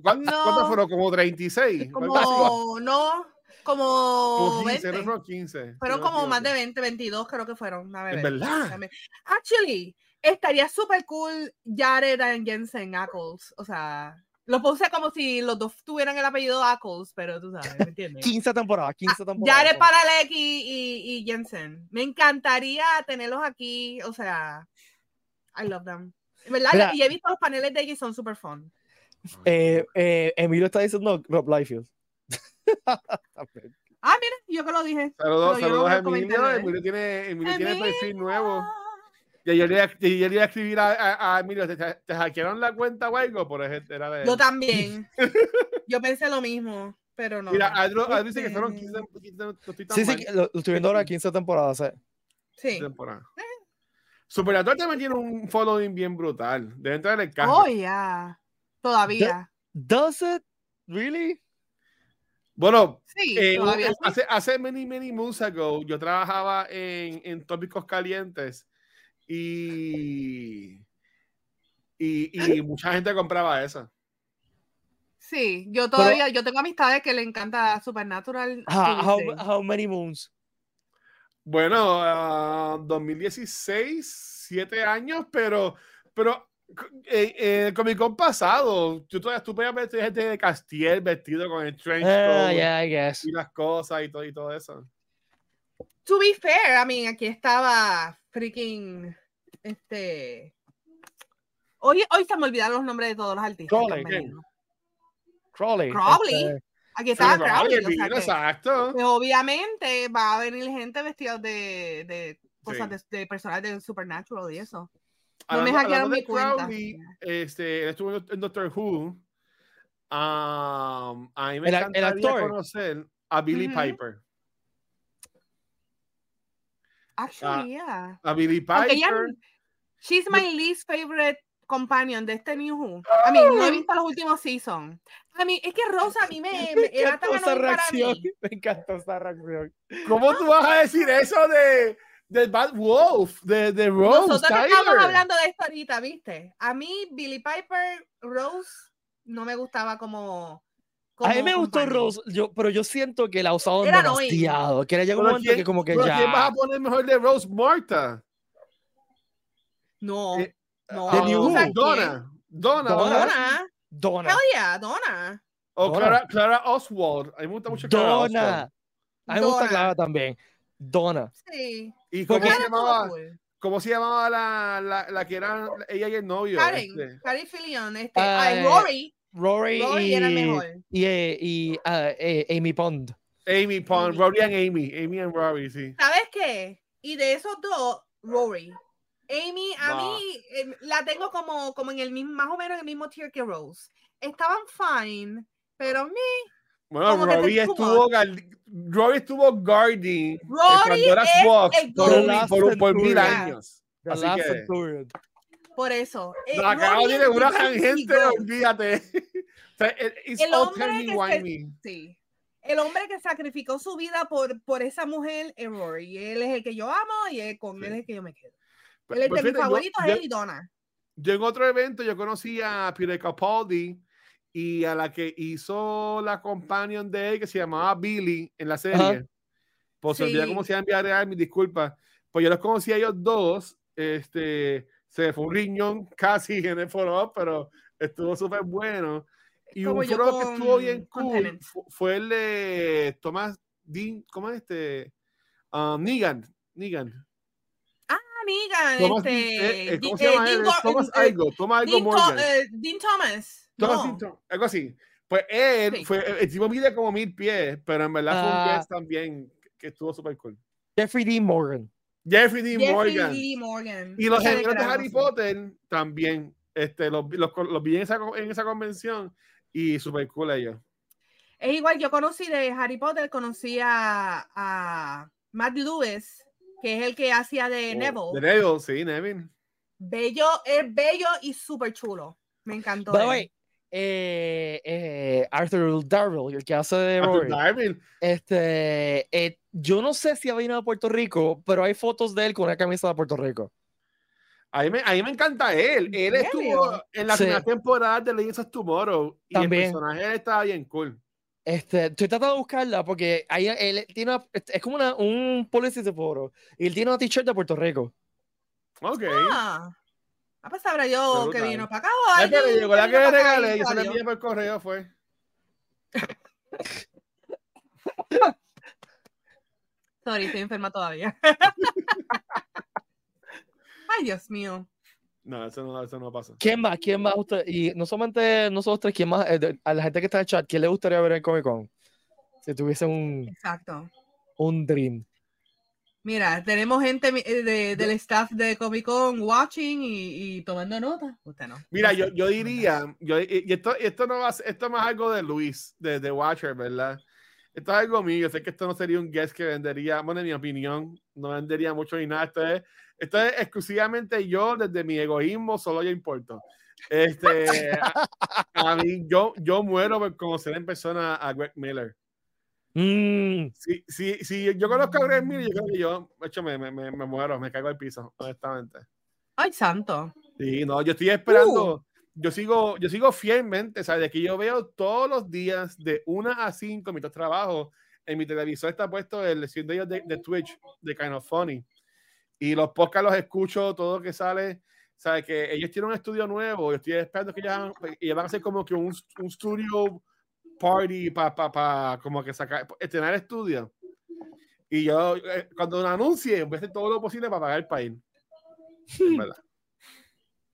¿Cuán- No. ¿Cuántas fueron? ¿Como 36? Como, no, como Como 15, 20. no fueron 15. Fueron no como más de equivoco. 20, 22 creo que fueron. A ver, ¿En verdad? Actually, estaría súper cool Jared and Jensen Ackles. O sea, lo puse como si los dos tuvieran el apellido Ackles, pero tú sabes, ¿me entiendes? [laughs] 15 temporadas, 15 temporadas. Jared Paralek y, y, y Jensen. Me encantaría tenerlos aquí. O sea, I love them. ¿Verdad? Mira. y he visto los paneles de ellos y son súper fun. Eh, eh, Emilio está diciendo Rob Liefeld. Ah, mira, yo que lo dije. Saludos, saludos a Emilio. ¿eh? Emilio tiene, Emilio tiene perfil nuevo. Y ayer le, iba a escribir a, a- a Emilio, ¿te, te hackearon la cuenta o algo? Por ejemplo, era de Yo también. [laughs] Yo pensé lo mismo, pero no. Mira, Adro, Adro dice que Este, fueron 15, 15 no estoy tan Sí, sí, mal, lo, lo estoy viendo ahora 15 temporadas. eh. Sí. temporada. Supernatural también tiene un following bien brutal. Debe entrar en el. Oh, ya. Todavía. Does it really? Bueno, Sí, eh, sí. hace, hace many, many months ago, yo trabajaba en, en tópicos calientes y, y, y mucha gente compraba esa. Sí, yo todavía, yo tengo amistades que le encanta Supernatural. How, how, Tuesday. how many moons? Bueno, ah, 2016, siete años, pero, pero eh, eh, Con pasado, tú todavía tú podías ver gente de Castiel vestido con el trench Ah, coat yeah, y las cosas y todo, y todo eso. To be fair, I mean, aquí estaba freaking, este... Hoy, hoy se me olvidaron los nombres de todos los artistas. Crowley. Crowley. Crowley. este, Aquí estaba Crowley, vale, o sea vino, que- exacto. que obviamente va a venir gente vestida de, de cosas Sí. de, de personajes de Supernatural y eso. No Hablando- me hackearon mi de cuenta. Crowley, este, él estuvo en Doctor Who. Um, a mí me El- el encantaría actor. conocer a Billy. Piper. Actually, yeah. A Billy Aunque ella- Piper. she's my least favorite companion de este New Who. A mí, no he visto los últimos seasons. A mí, es que Rosa a mí me, [laughs] me Me era tan encantó esa annoying para reacción. mí. [laughs] Me encantó esa reacción. ¿Cómo tú vas a decir eso de, de Bad Wolf? De, de Rose Nosotros Tyler? estábamos hablando de esto ahorita, ¿viste? A mí, Billy Piper, Rose, no me gustaba como. A mí me gustó. Rose, yo, pero yo siento que la ha usado Era demasiado. Que llega un Pero momento ¿quién- que como que ya... ¿Quién vas a poner mejor de Rose Marta? No, Eh, no. de New o sea, Who. Donna. Donna. Donna. Donna. Donna. Donna. Hell yeah, Donna. O Donna. Clara, Clara Oswald. A mí me gusta mucho Clara Oswald. Donna. A mí me gusta. Clara también. Donna. Sí. ¿Y cómo se llamaba? Cool. ¿Cómo se llamaba la, la, la que era ella y el novio? Karen, Este, Karen Filion, este, Ah, ay, eh, Rory, Rory, Rory y, era mejor. y, eh, y, eh, Amy Pond. Amy Pond. Rory and Amy. Amy and Rory, sí. ¿Sabes qué? Y de esos dos, Rory. Amy, a Nah. mí eh, la tengo como, como en el mismo, más o menos en el mismo tier que Rose. Estaban fine, pero me, Bueno, too estuvo, Rory estuvo guarding Pandora's es Box el por, un- por, un- por mil años. The Así que- Centurion. por eso. eh, La acabo Rory de es una goat. olvídate. [laughs] it's El hombre que se-. Sí. El hombre que sacrificó su vida por, por esa mujer es Rory. Él es el que yo amo y él, con Sí. él es el que yo me quedo. Pues- Él es de mis yo- favoritos, yo- él y Donna. yo en otro evento yo conocí a Peter Capaldi y a la que hizo la companion de él que se llamaba Billy en la serie. Ajá. Pues se olvidó Sí. cómo se llama en real, mis disculpas. Pues yo los conocí a ellos dos. Este, se fue un riñón casi en el foro, pero estuvo súper bueno. Y Como un foro que estuvo bien cool fue el de Thomas Dean, ¿cómo es este? Ah, Negan, Negan. Amiga, Thomas este. Eh, eh, ¿Cómo se eh, llama Dean él? Thomas eh, algo, Thomas algo Dean, Morgan. eh, Dean Thomas. No. Algo así. Pues él Sí. fue, el tipo mide como mil pies, pero en verdad fue un Ah. guest también que estuvo súper cool. Jeffrey Dean Morgan. Jeffrey Dean Jeffrey Morgan. D. Morgan. Y los gemelos de Harry. Potter también. Este, los, vi- los, los vi en esa, en esa convención y súper cool ellos. Es igual, yo conocí de Harry Potter, conocí a, a Matt Lewis, que es el que hacía de Neville. Oh, De Neville, sí, Neville. Bello, es bello y súper chulo. Me encantó. By eh, eh, Arthur Darvill, el que hace de Arthur Rory, Darvill. este, eh, yo no sé si ha venido a Puerto Rico, pero hay fotos de él con una camisa de Puerto Rico. A mí, me, a mí me encanta él. Él ¿En estuvo en la Sí. primera temporada de Legends of Tomorrow y También. el personaje estaba bien cool. Este, estoy tratando de buscarla porque ahí él tiene una- es como una, un policy de foro y él tiene una t-shirt de Puerto Rico. Ok. Ah, ah, pues sabrá yo que vino para acá o Ay, pero alguien llegó la que le regalé, yo se la envié por correo, fue. [laughs] Sorry, estoy enferma todavía. [laughs] Ay, Dios mío. No, eso no, eso no pasa. ¿Quién más? ¿Quién más? Usted? Y no solamente nosotros tres, ¿quién más? A la gente que está en el chat, ¿quién le gustaría ver en Comic Con? Si tuviese un, Exacto. un dream. Mira, tenemos gente eh, de- del staff de Comic Con watching y, y tomando nota. Usted no. Mira, yo, yo diría, yo, y esto, esto no va esto es algo de Luis, de, de Watcher, ¿verdad? Esto es algo mío. Sé que esto no sería un guest que vendería, bueno, en mi opinión, no vendería mucho ni nada. Esto es, esto es exclusivamente yo, desde mi egoísmo, solo yo importo. Este, a, a mí, yo, yo muero por conocer en persona a Greg Miller. Mm, Si, si, si yo conozco a Greg Miller, yo creo que yo, de hecho, me, me, me, me muero, me caigo al piso, honestamente. Ay, santo. Sí, no, yo estoy esperando. Yo sigo, yo sigo fielmente, ¿sabes? De que yo veo todos los días de 1 a 5 mientras trabajo. En mi televisor está puesto el lesión de ellos de, Twitch, de Kind of Funny. Y los podcasts los escucho, todo lo que sale. ¿Sabes? Que ellos tienen un estudio nuevo. Yo estoy esperando que ellos, ellos van a hacer como que un, un studio party para pa, pa, como que sacar, estrenar el estudio. Y yo, eh, cuando lo anuncie, voy a hacer todo lo posible para pagar el país. Verdad. [laughs]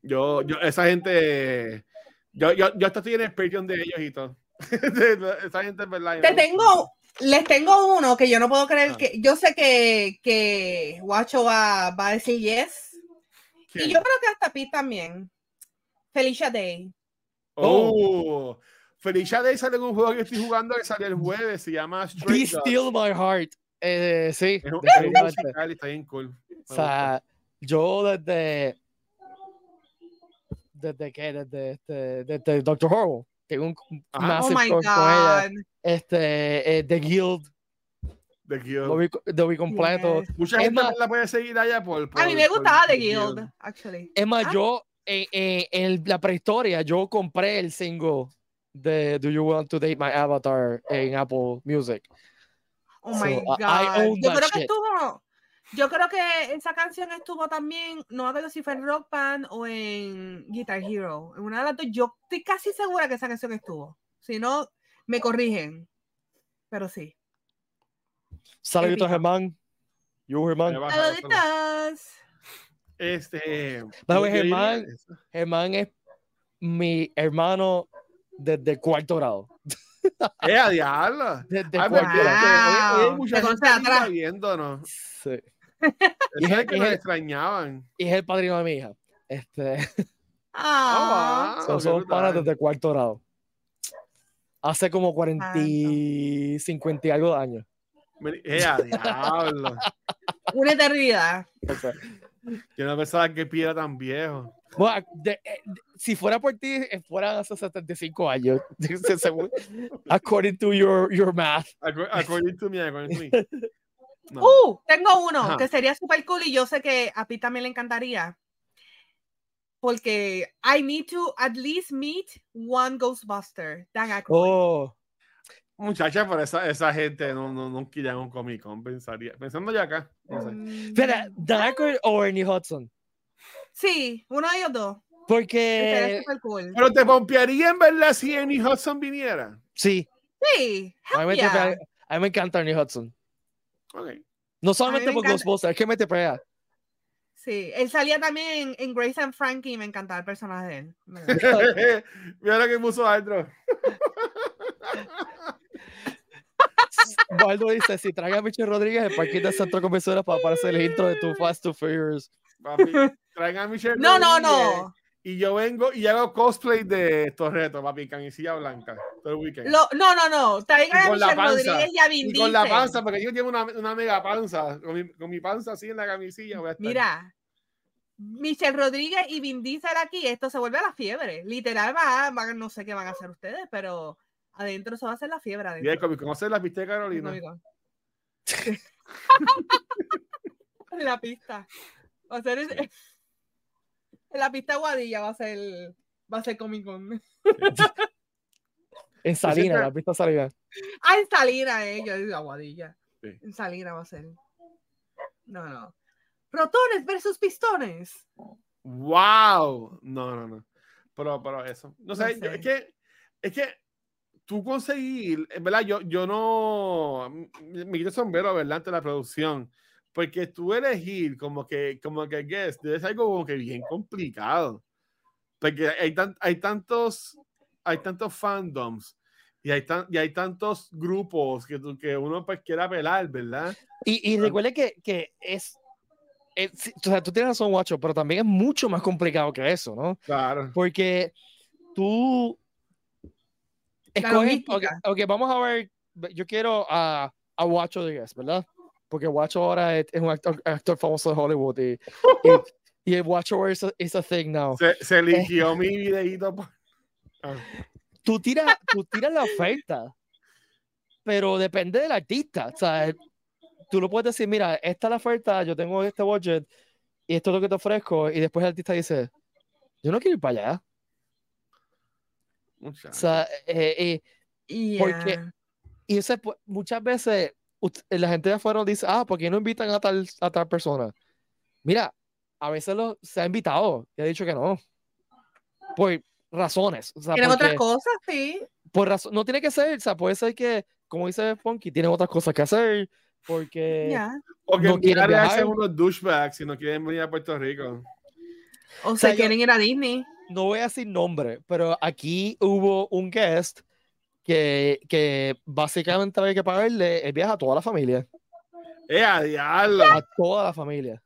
Yo, yo, esa gente, yo, yo, yo hasta estoy en el Patreon de ellos y todo. [laughs] esa gente es verdad. Te tengo, les tengo uno que yo no puedo creer Ah. que yo sé que, que Guacho va, va a decir yes. ¿Quién? Y yo creo que hasta Pete también. Felicia Day. Oh, Felicia Day sale en un juego que estoy jugando que sale el jueves, se llama Be. Still My Heart. Eh, sí, Es un, es un definitivamente. musical y está bien cool. Me O sea, yo desde. ¿Desde qué? Desde, este, desde Doctor Horrible. Tengo un Ajá. Oh my crush con ella. God. Este, eh, The Guild, The Guild. lo vi, lo vi completo. Yes. Mucha Es gente más- la puede seguir allá por. por A mí me por gustaba The The Guild, actually. Es más, Ah. yo eh, eh, en la prehistoria, yo compré el single de Do You Want to Date My Avatar en Apple Music. Oh So, my God. I own yo that creo que shit. estuvo. Yo creo que esa canción estuvo también, no me acuerdo si fue en Rock Band o en Guitar Hero. En una de las dos, yo estoy casi segura que esa canción estuvo. Si no, me corrigen. Pero sí. Saluditos. Germán. Yo, Germán. Saluditos. Este. The diría Germán. Germán es mi hermano desde cuarto grado. [laughs] ¡Eh, a diablo! Desde Ay, cuarto grado. hoy hay Wow. mucha Te gente viéndonos. Sí. Y es- que es nos el- extrañaban. Y es el padrino de mi hija. Este, Ah, wow. so- qué somos panas desde cuarto grado. Hace como 40 y 50 y algo de años. ¡Eh, a diablo! una eternidad. O sea, Yo no pensaba que Pi era tan viejo. bueno, de- eh, de- si fuera por ti, eh, fueran hace 75 años. [laughs] According to your, your math. According to me, according to me. [laughs] No. Uh, tengo uno Ajá. que sería super cool y yo sé que a Pi también le encantaría. Porque I need to at least meet one Ghostbuster. Dan Aykroyd. Oh, Muchacha, pero esa, esa gente no, no, no iría a un Comic Con, pensaría. Pensando ya acá, no sé. Mm, espera, o Ernie Hudson. Sí, uno de ellos dos. Porque. Cool. Pero te pompearía en verdad si Annie Hudson viniera. Sí. Sí. A mí, me yeah. tripea, a mí me encanta Ernie Hudson. Okay. No solamente me por. Ghostbusters, es que me tripea. Sí, él salía también en, en Grace and Frankie y me encantaba el personaje de él. [laughs] Mira lo que puso Aldro. [laughs] Waldo dice: si trae a Michelle Rodríguez, el parque del centro de convenciones para aparecer el intro de Too Fast, Too Furious. Papi, traigan a Michelle No, no, Rodríguez no. Y yo vengo y hago cosplay de Torreto, papi, camisilla blanca. Todo el weekend. Lo- no, no, no. Traigan a Michelle panza. Rodríguez y a Vin Y con la panza, porque yo tengo una, una mega panza. Con mi, con mi panza así en la camisilla. voy a estar. Mira, Michelle Rodríguez y Vin Diesel aquí, esto se vuelve a la fiebre. Literal, va, va- no sé qué van a hacer ustedes, pero adentro se va a hacer la fiebre. Y Adentro. el ¿conoces la pista de Carolina? Comic Con. En la pista. Va a ser en [laughs] la pista Guadilla va a ser va a ser Comic Con. [laughs] En Salina, la pista Salina. Ah, en Salina, eh. Yo digo Aguadilla. Sí. En Salina va a ser. No, no. Protones versus pistones. ¡Wow! No, no, no. Pero, pero eso. No, sé, No yo- sé. es que, es que tú conseguir, en verdad, yo, yo no me quito sombrero, ¿verdad? Ante la producción. Porque tú elegir como que, como que guest es algo como que bien complicado. Porque hay, tan- hay tantos, hay tantos fandoms y hay, tan, y hay tantos grupos que, que uno pues quiere apelar, ¿verdad? Y, y recuerde que, que es, es- sí, O sea, tú tienes razón, Guacho, pero también es mucho más complicado que eso, ¿no? Claro. Porque tú. Escoges- ok, vamos a ver. Yo quiero a, a Guacho de Guess, ¿verdad? Porque Guacho ahora es, es un actor, actor famoso de Hollywood y, y, y el Guacho is a, is a thing now. Se, se eligió mi videito. por- Ah. tú tiras, tú tiras la oferta, pero depende del artista. O sea, tú lo puedes decir, mira, esta es la oferta, yo tengo este budget y esto es lo que te ofrezco. Y después el artista dice, yo no quiero ir para allá. O sea, eh, eh, Y Porque- y eso es pu- muchas veces ut- la gente de afuera dice, ah, ¿por qué no invitan a tal, a tal persona? Mira, a veces lo, se ha invitado y ha dicho que no. Por razones. O sea, tienen otras cosas, sí. por razón, no tiene que ser, o sea, puede ser que, como dice Funky, tienen otras cosas que hacer, porque Ya. O que no quieren viajar. unos douchebags si no quieren venir a Puerto Rico. O sea, se yo- quieren ir a Disney. No voy a decir nombre, pero aquí hubo un guest que, que básicamente había que pagarle el viaje a toda la familia, ¡Eh, a diablo! a toda la familia.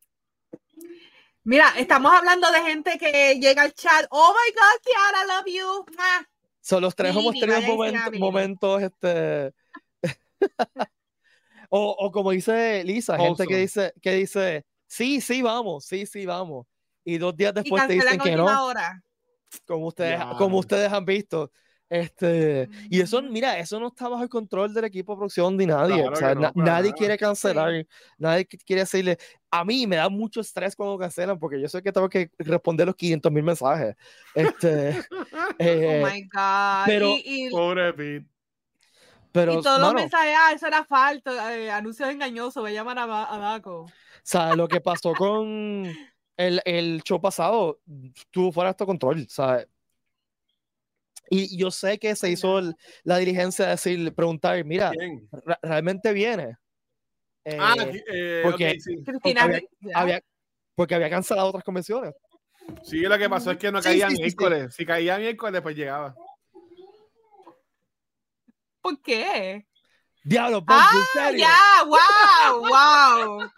Mira, estamos hablando de gente que llega al chat. Oh my God, Kiara, love you. Son los tres hemos Vivi, tenido momentos, este [laughs] o, o como dice Lisa, gente que dice, que dice, sí, sí, vamos, sí, sí, vamos. Y dos días Y después te dicen que no, hora. Como ustedes, Ya. como ustedes han visto. Este, y eso, mira, eso no está bajo el control del equipo de producción de nadie. Claro o sea, no, na- nadie nada. quiere cancelar, nadie qui- quiere decirle. A mí me da mucho estrés cuando cancelan porque yo sé que tengo que responder los 500 mil mensajes. Este, [laughs] eh, oh my God. pero- y, y- Pobre Pete. pero, y todos los mano, mensajes, ah, eso era falto, eh, anuncios engañosos, voy a llamar a, a Daco. O sea, lo que pasó con el, el show pasado estuvo fuera de este control, ¿sabes? Y yo sé que se hizo el- la dirigencia de decir, preguntar, mira, ¿Quién? ¿re- ¿realmente viene? Eh, ah, eh, porque- sí. Había- ya. había- porque había cancelado otras convenciones. Sí, lo que pasó es que no Sí, caía sí, sí, sí. miércoles. Si caía miércoles, pues llegaba. ¿por qué? Diablo, Ponky, Ah, ¿en serio? ya, wow, wow.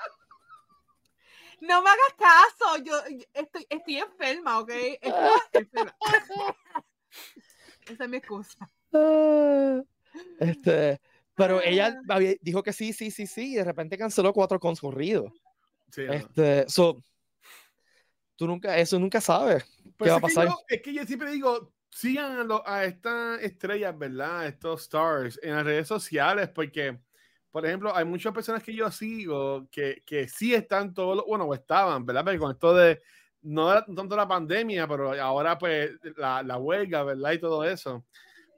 No me hagas caso, yo yo estoy, estoy enferma, ¿ok? Estoy enferma. [laughs] Esa es mi excusa. Ah, Este, pero ella Ah. había- dijo que sí, sí, sí, sí, y de repente canceló cuatro concurridos. Sí. Este, so, tú nunca, eso nunca sabes. Pues va a es que pasar? yo- es que yo siempre digo, sigan a, lo- a estas estrellas, ¿verdad? Estos stars en las redes sociales, porque, por ejemplo, hay muchas personas que yo sigo que, que sí están todos, los- bueno, o estaban, ¿verdad? Pero con esto de, no tanto la pandemia, pero ahora pues la, la huelga, ¿verdad? Y todo eso.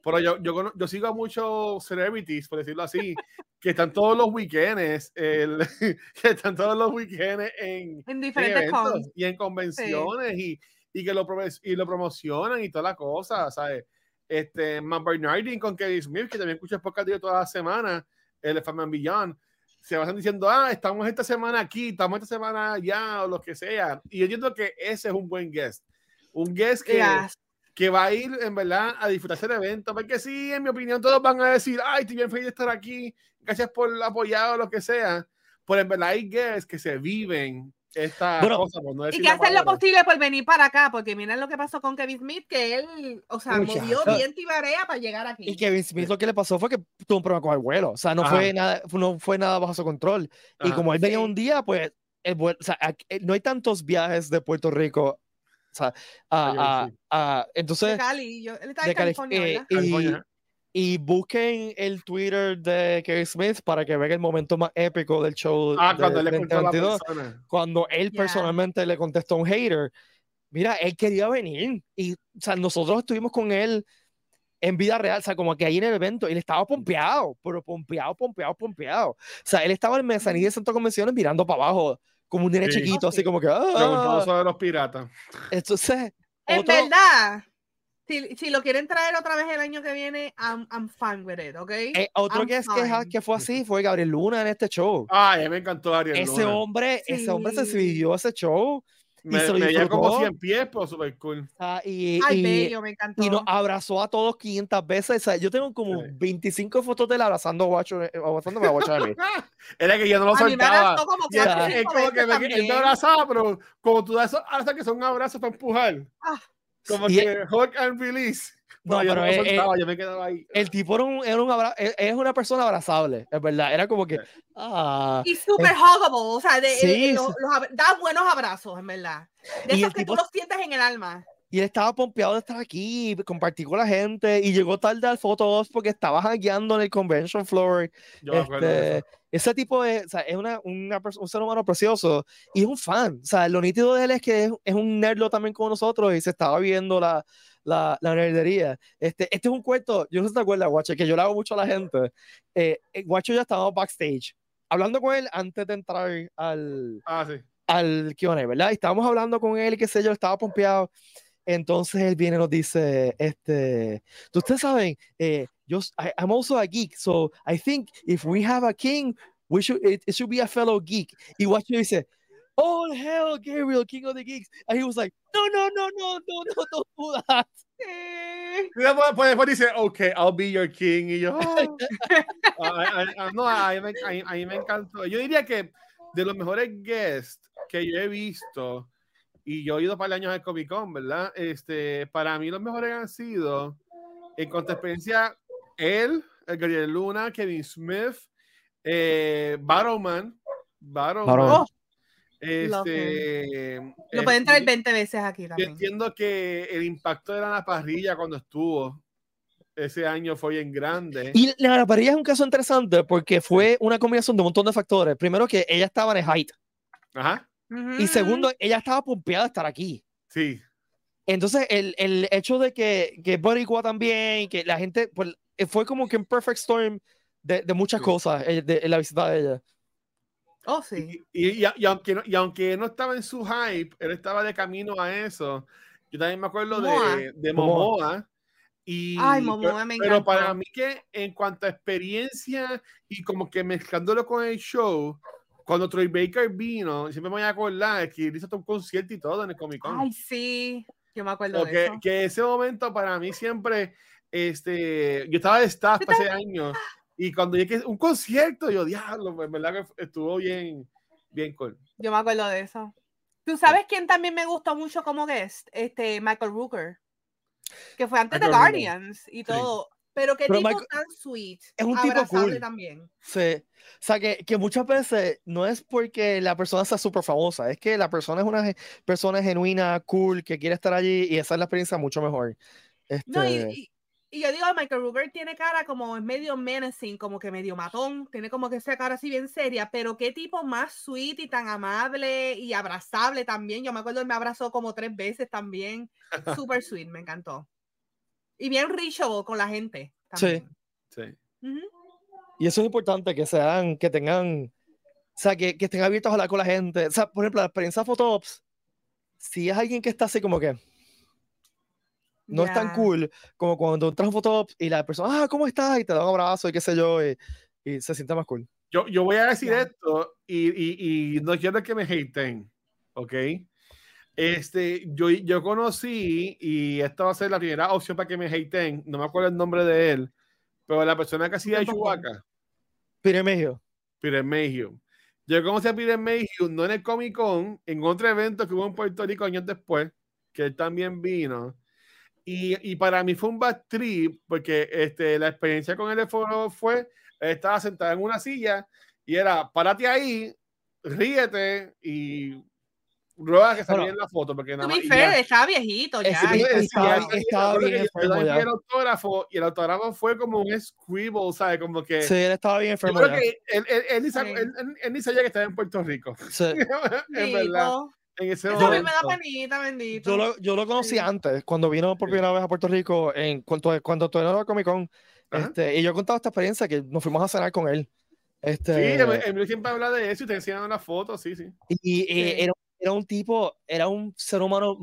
Pero yo, yo, yo sigo a muchos celebrities, por decirlo así, que están todos los weekends, el, [laughs] que están todos los weekends en, En en diferentes eventos cons. y en convenciones y, y que lo, y lo promocionan y toda la cosa, ¿sabes? Este, Matt Bernardin con Kevin Smith, que también escucha el podcast de ellos toda la semana, el Fan and Beyond, se pasan diciendo, ah, estamos esta semana aquí, estamos esta semana allá, o lo que sea. Y yo entiendo que ese es un buen guest. Un guest que, Yes. que va a ir en verdad a disfrutarse del evento, porque sí, en mi opinión, todos van a decir, ay, estoy bien feliz de estar aquí, gracias por apoyar o lo que sea. Pero en verdad hay guests que se viven esta Bueno, cosa, por no Y decir que la hacer lo posible por venir para acá, porque miren lo que pasó con Kevin Smith, que él, o sea, Muchacho. movió viento y marea para llegar aquí. Y Kevin Smith lo que le pasó fue que tuvo un problema con el vuelo. O sea, no, Ajá. fue nada, no fue nada bajo su control. Y Ajá. como él venía Sí. un día, pues, el vuel- o sea, eh, no hay tantos viajes de Puerto Rico. O sea, a- a- a- de entonces, Cali, yo, él está de en Calif- California, eh, y, California. Y busquen el Twitter de Kevin Smith para que vean el momento más épico del show. Ah, de cuando le contó a la 2022, persona. cuando él Ya. personalmente le contestó a un hater, mira, él quería venir y, o sea, nosotros estuvimos con él en vida real, o sea, como que ahí en el evento, y él estaba pompeado, pero pompeado, pompeado, pompeado. O sea, él estaba en el mezzanine de de convenciones mirando para abajo, como un nene Sí. chiquito, así como que, ah, sobre los piratas. entonces, En otro- verdad, si, si lo quieren traer otra vez el año que viene, I'm, I'm fine with it, ¿ok? eh, otro I'm que, es, que, fine. que fue así fue Gabriel Luna en este show. Ay, me encantó Ariel ese Luna. hombre, ese hombre se Sí. vivió ese show y Me, se lo me veía como disfrutó. 100 pies, pero super cool. ah, y, Ay, y- bello, me encantó. y nos abrazó a todos 500 veces. O sea, yo tengo como Sí. 25 fotos de él abrazando a Guacho, eh, abrazándome a Guacho a mí. [laughs] Era que yo no lo a mí me soltaba. como Y es, es como que me, él me abrazaba, pero como tú das esos abrazos que son abrazos para empujar. Ah. Como Y- que hug and release. No, yo pero no lo eh, eh, soltaba, yo me quedaba ahí. El tipo era, un, era un abra- es es una persona abrazable, es verdad. Era como que, ah, Y super huggable, o sea, de, Sí, eh, los- los da buenos abrazos, en verdad. De esos el que tipo- tú los sientes en el alma. y él estaba pompeado de estar aquí, compartir con la gente, y llegó tarde al fotos porque estaba hackeando en el convention floor. Yo me acuerdo de Este, eso. Ese tipo de, o sea, es una, una un ser humano precioso y es un fan. O sea, lo nítido de él es que es, es un nerdlo también con nosotros y se estaba viendo la, la, la nerdería. Este, este es un cuento, yo no sé si te acuerdas, Guacho, que yo le hago mucho a la gente. Eh, eh, Guacho ya estaba backstage, hablando con él antes de entrar al, Ah, sí. al Q&A, ¿verdad? Y estábamos hablando con él y qué sé yo, estaba pompeado. Entonces él viene y nos dice, este, ustedes saben, eh, yo, I, am also a geek, so I think if we have a king, we should, it, it should be a fellow geek. Y Guacho dice, oh hell, Gabriel, king of the geeks. And he was like, no, no, no, no, no, no, don't do that. Después, después- después dice, ok, I'll be your king. Y yo, [laughs] no, a mí, me, a mí- a mí me encantó. Yo diría que de los mejores guests que yo he visto, y yo he ido para años al Comic Con, ¿verdad? Este, para mí los mejores han sido, en cuanto a experiencia, él, el Gabriel Luna, Kevin Smith, eh, Battleman, Battleman, Battleman. Oh, este, lo pueden traer este, 20 veces aquí yo también. entiendo que el impacto de la parrilla cuando estuvo ese año fue bien grande. Y la parrilla es un caso interesante porque fue una combinación de un montón de factores. Primero que ella estaba en el height Ajá, Y segundo, ella estaba pompeada de estar aquí. sí. Entonces, el, el hecho de que, que boricua también, y que la gente, pues, eh, fue como que un perfect storm de, de muchas Sí. cosas eh, de, en la visita de ella. Oh, sí. Y, y- y aunque no, y aunque no estaba en su hype, él estaba de camino a eso. Yo también me acuerdo Momoa. de, de Momoa. Momoa. Y, Ay, Momoa pero, me pero para encantó. mí que en cuanto a experiencia y como que mezclándolo con el show, cuando Troy Baker vino, siempre me voy a acordar que él hizo un concierto y todo en el Comic Con. Ay, sí. Yo me acuerdo O de eso. que ese momento para mí siempre, este, yo estaba de staff Yo ese año y cuando llegué un concierto, yo diablo, en verdad que estuvo bien, bien cool. Yo me acuerdo de eso. ¿Tú sabes quién también me gustó mucho como guest? Este, Michael Rooker. Que fue antes de Rooker. Guardians y todo. Pero qué Pero tipo Michael- tan sweet. Es un tipo cool. también. Sí. O sea, que, que muchas veces no es porque la persona sea súper famosa, es que la persona es una persona genuina, cool, que quiere estar allí y esa es la experiencia mucho mejor. No, y, Este, y- y yo digo, Michael Rooker tiene cara como es medio menacing, como que medio matón, tiene como que esa cara así bien seria, pero qué tipo más sweet y tan amable y abrazable también. Yo me acuerdo, él me abrazó como tres veces también. Super sweet, me encantó. Y bien reachable con la gente. Sí. también. Sí. Ujú. Y eso es importante, que sean, que tengan, o sea, que, que estén abiertos a hablar con la gente. O sea, por ejemplo, la experiencia Photops, si es alguien que está así como que no es tan cool como cuando entras a foto y la persona, ah, ¿cómo estás? Y te da un abrazo y qué sé yo, y, y se siente más cool. Yo, yo voy a decir Ya. esto y, y, y no quiero que me haten, ¿ok? Este, yo, yo conocí, y esta va a ser la primera opción para que me haten, no me acuerdo el nombre de él, pero la persona que hacía. Chewbacca. Peter Mayhew. Yo conocí a Peter Mayhew, no en el Comic Con, en otro evento que hubo en Puerto Rico años después, que él también vino. Y, y para mí fue un bad trip, porque este, la experiencia con él fue, él estaba sentado en una silla y era, párate ahí, ríete y ruega que salga Bueno, en la foto, porque nada más... y estaba viejito ya. Ese- Y- ya y- estaba- estaba- y- estaba bien enfermo ya. el autógrafo y el autógrafo fue como un scribble, ¿sabes? Como que... Sí, él estaba bien Yo enfermo. creo ya. que él, él- él ni Sí. él- ni sabía que estaba en Puerto Rico. [laughs] Sí. en verdad, en ese Eso a mí me da penita, bendito. Yo lo, yo lo conocí Sí. antes, cuando vino por Sí. primera vez a Puerto Rico, en cuando, cuando todavía no era Comic Con. Este, y yo he contado esta experiencia que nos fuimos a cenar con él. Sí, Este, Emilio Emilio siempre habla de eso y te enseñan las fotos, sí, sí. y eh, Sí. era, era un tipo, era un ser humano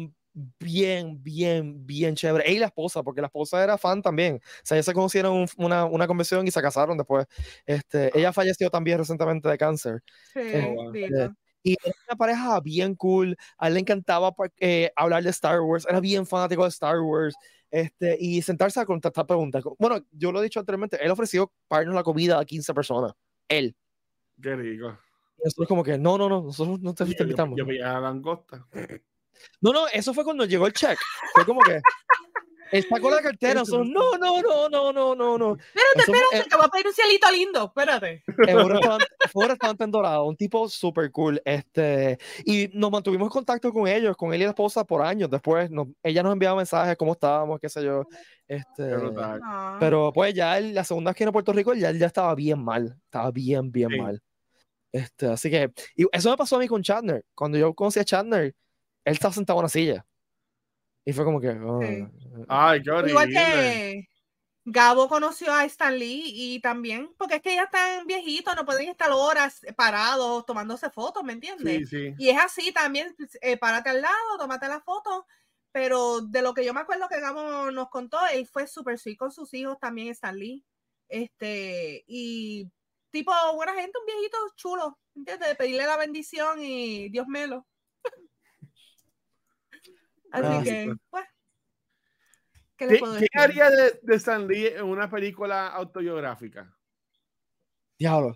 bien, bien, bien chévere. Y la esposa, porque la esposa era fan también. O sea, ellos se conocieron en un- una, una convención y se casaron después. Este, ella falleció también recientemente de cáncer. Sí, bendito. Y era una pareja bien cool. A él le encantaba eh, hablar de Star Wars. Era bien fanático de Star Wars. Este, y sentarse a contestar preguntas. Bueno, yo lo he dicho anteriormente. Él ofreció pagarnos la comida a 15 personas. Él. Qué rico. Nosotros, como que, no, no, no. Nosotros no te, Yo, te yo, invitamos. yo veía a langosta. No, no, eso fue cuando llegó el check. Fue como que. Él sacó la cartera. Nosotros, no, no, no, no, no, no, no. Espérate, Eso fue- espérate, que voy a pedir un cielito lindo. Espérate. en un restaurante, fue un restaurante en Dorado, un tipo súper cool. Este, y nos mantuvimos en contacto con ellos, con él y la esposa por años. Después, nos- ella nos enviaba mensajes, cómo estábamos, qué sé yo. Este. No. pero pues ya él, la segunda vez que vino a Puerto Rico, ya él ya estaba bien mal. Estaba bien, bien Sí. mal. Este, así que, y eso me pasó a mí con Chandler. Cuando yo conocí a Chandler, él estaba sentado en una silla. Y fue como que. ah, Sí. Ay, qué horrible. Igual que Gabo conoció a Stan Lee y también, porque es que ya están viejitos, no pueden estar horas parados tomándose fotos, ¿me entiendes? Sí, sí. Y es así también, pues, eh, párate al lado, tómate la foto. Pero de lo que yo me acuerdo que Gabo nos contó, él fue súper sweet con sus hijos también, Stan Lee. Este, y tipo, buena gente, un viejito chulo, ¿entiendes? De pedirle la bendición y Dios me lo. Así Ah, que, sí. pues. ¿Qué les ¿Qué, puedo qué decir? haría de, de Stan Lee en una película autobiográfica? Diablo.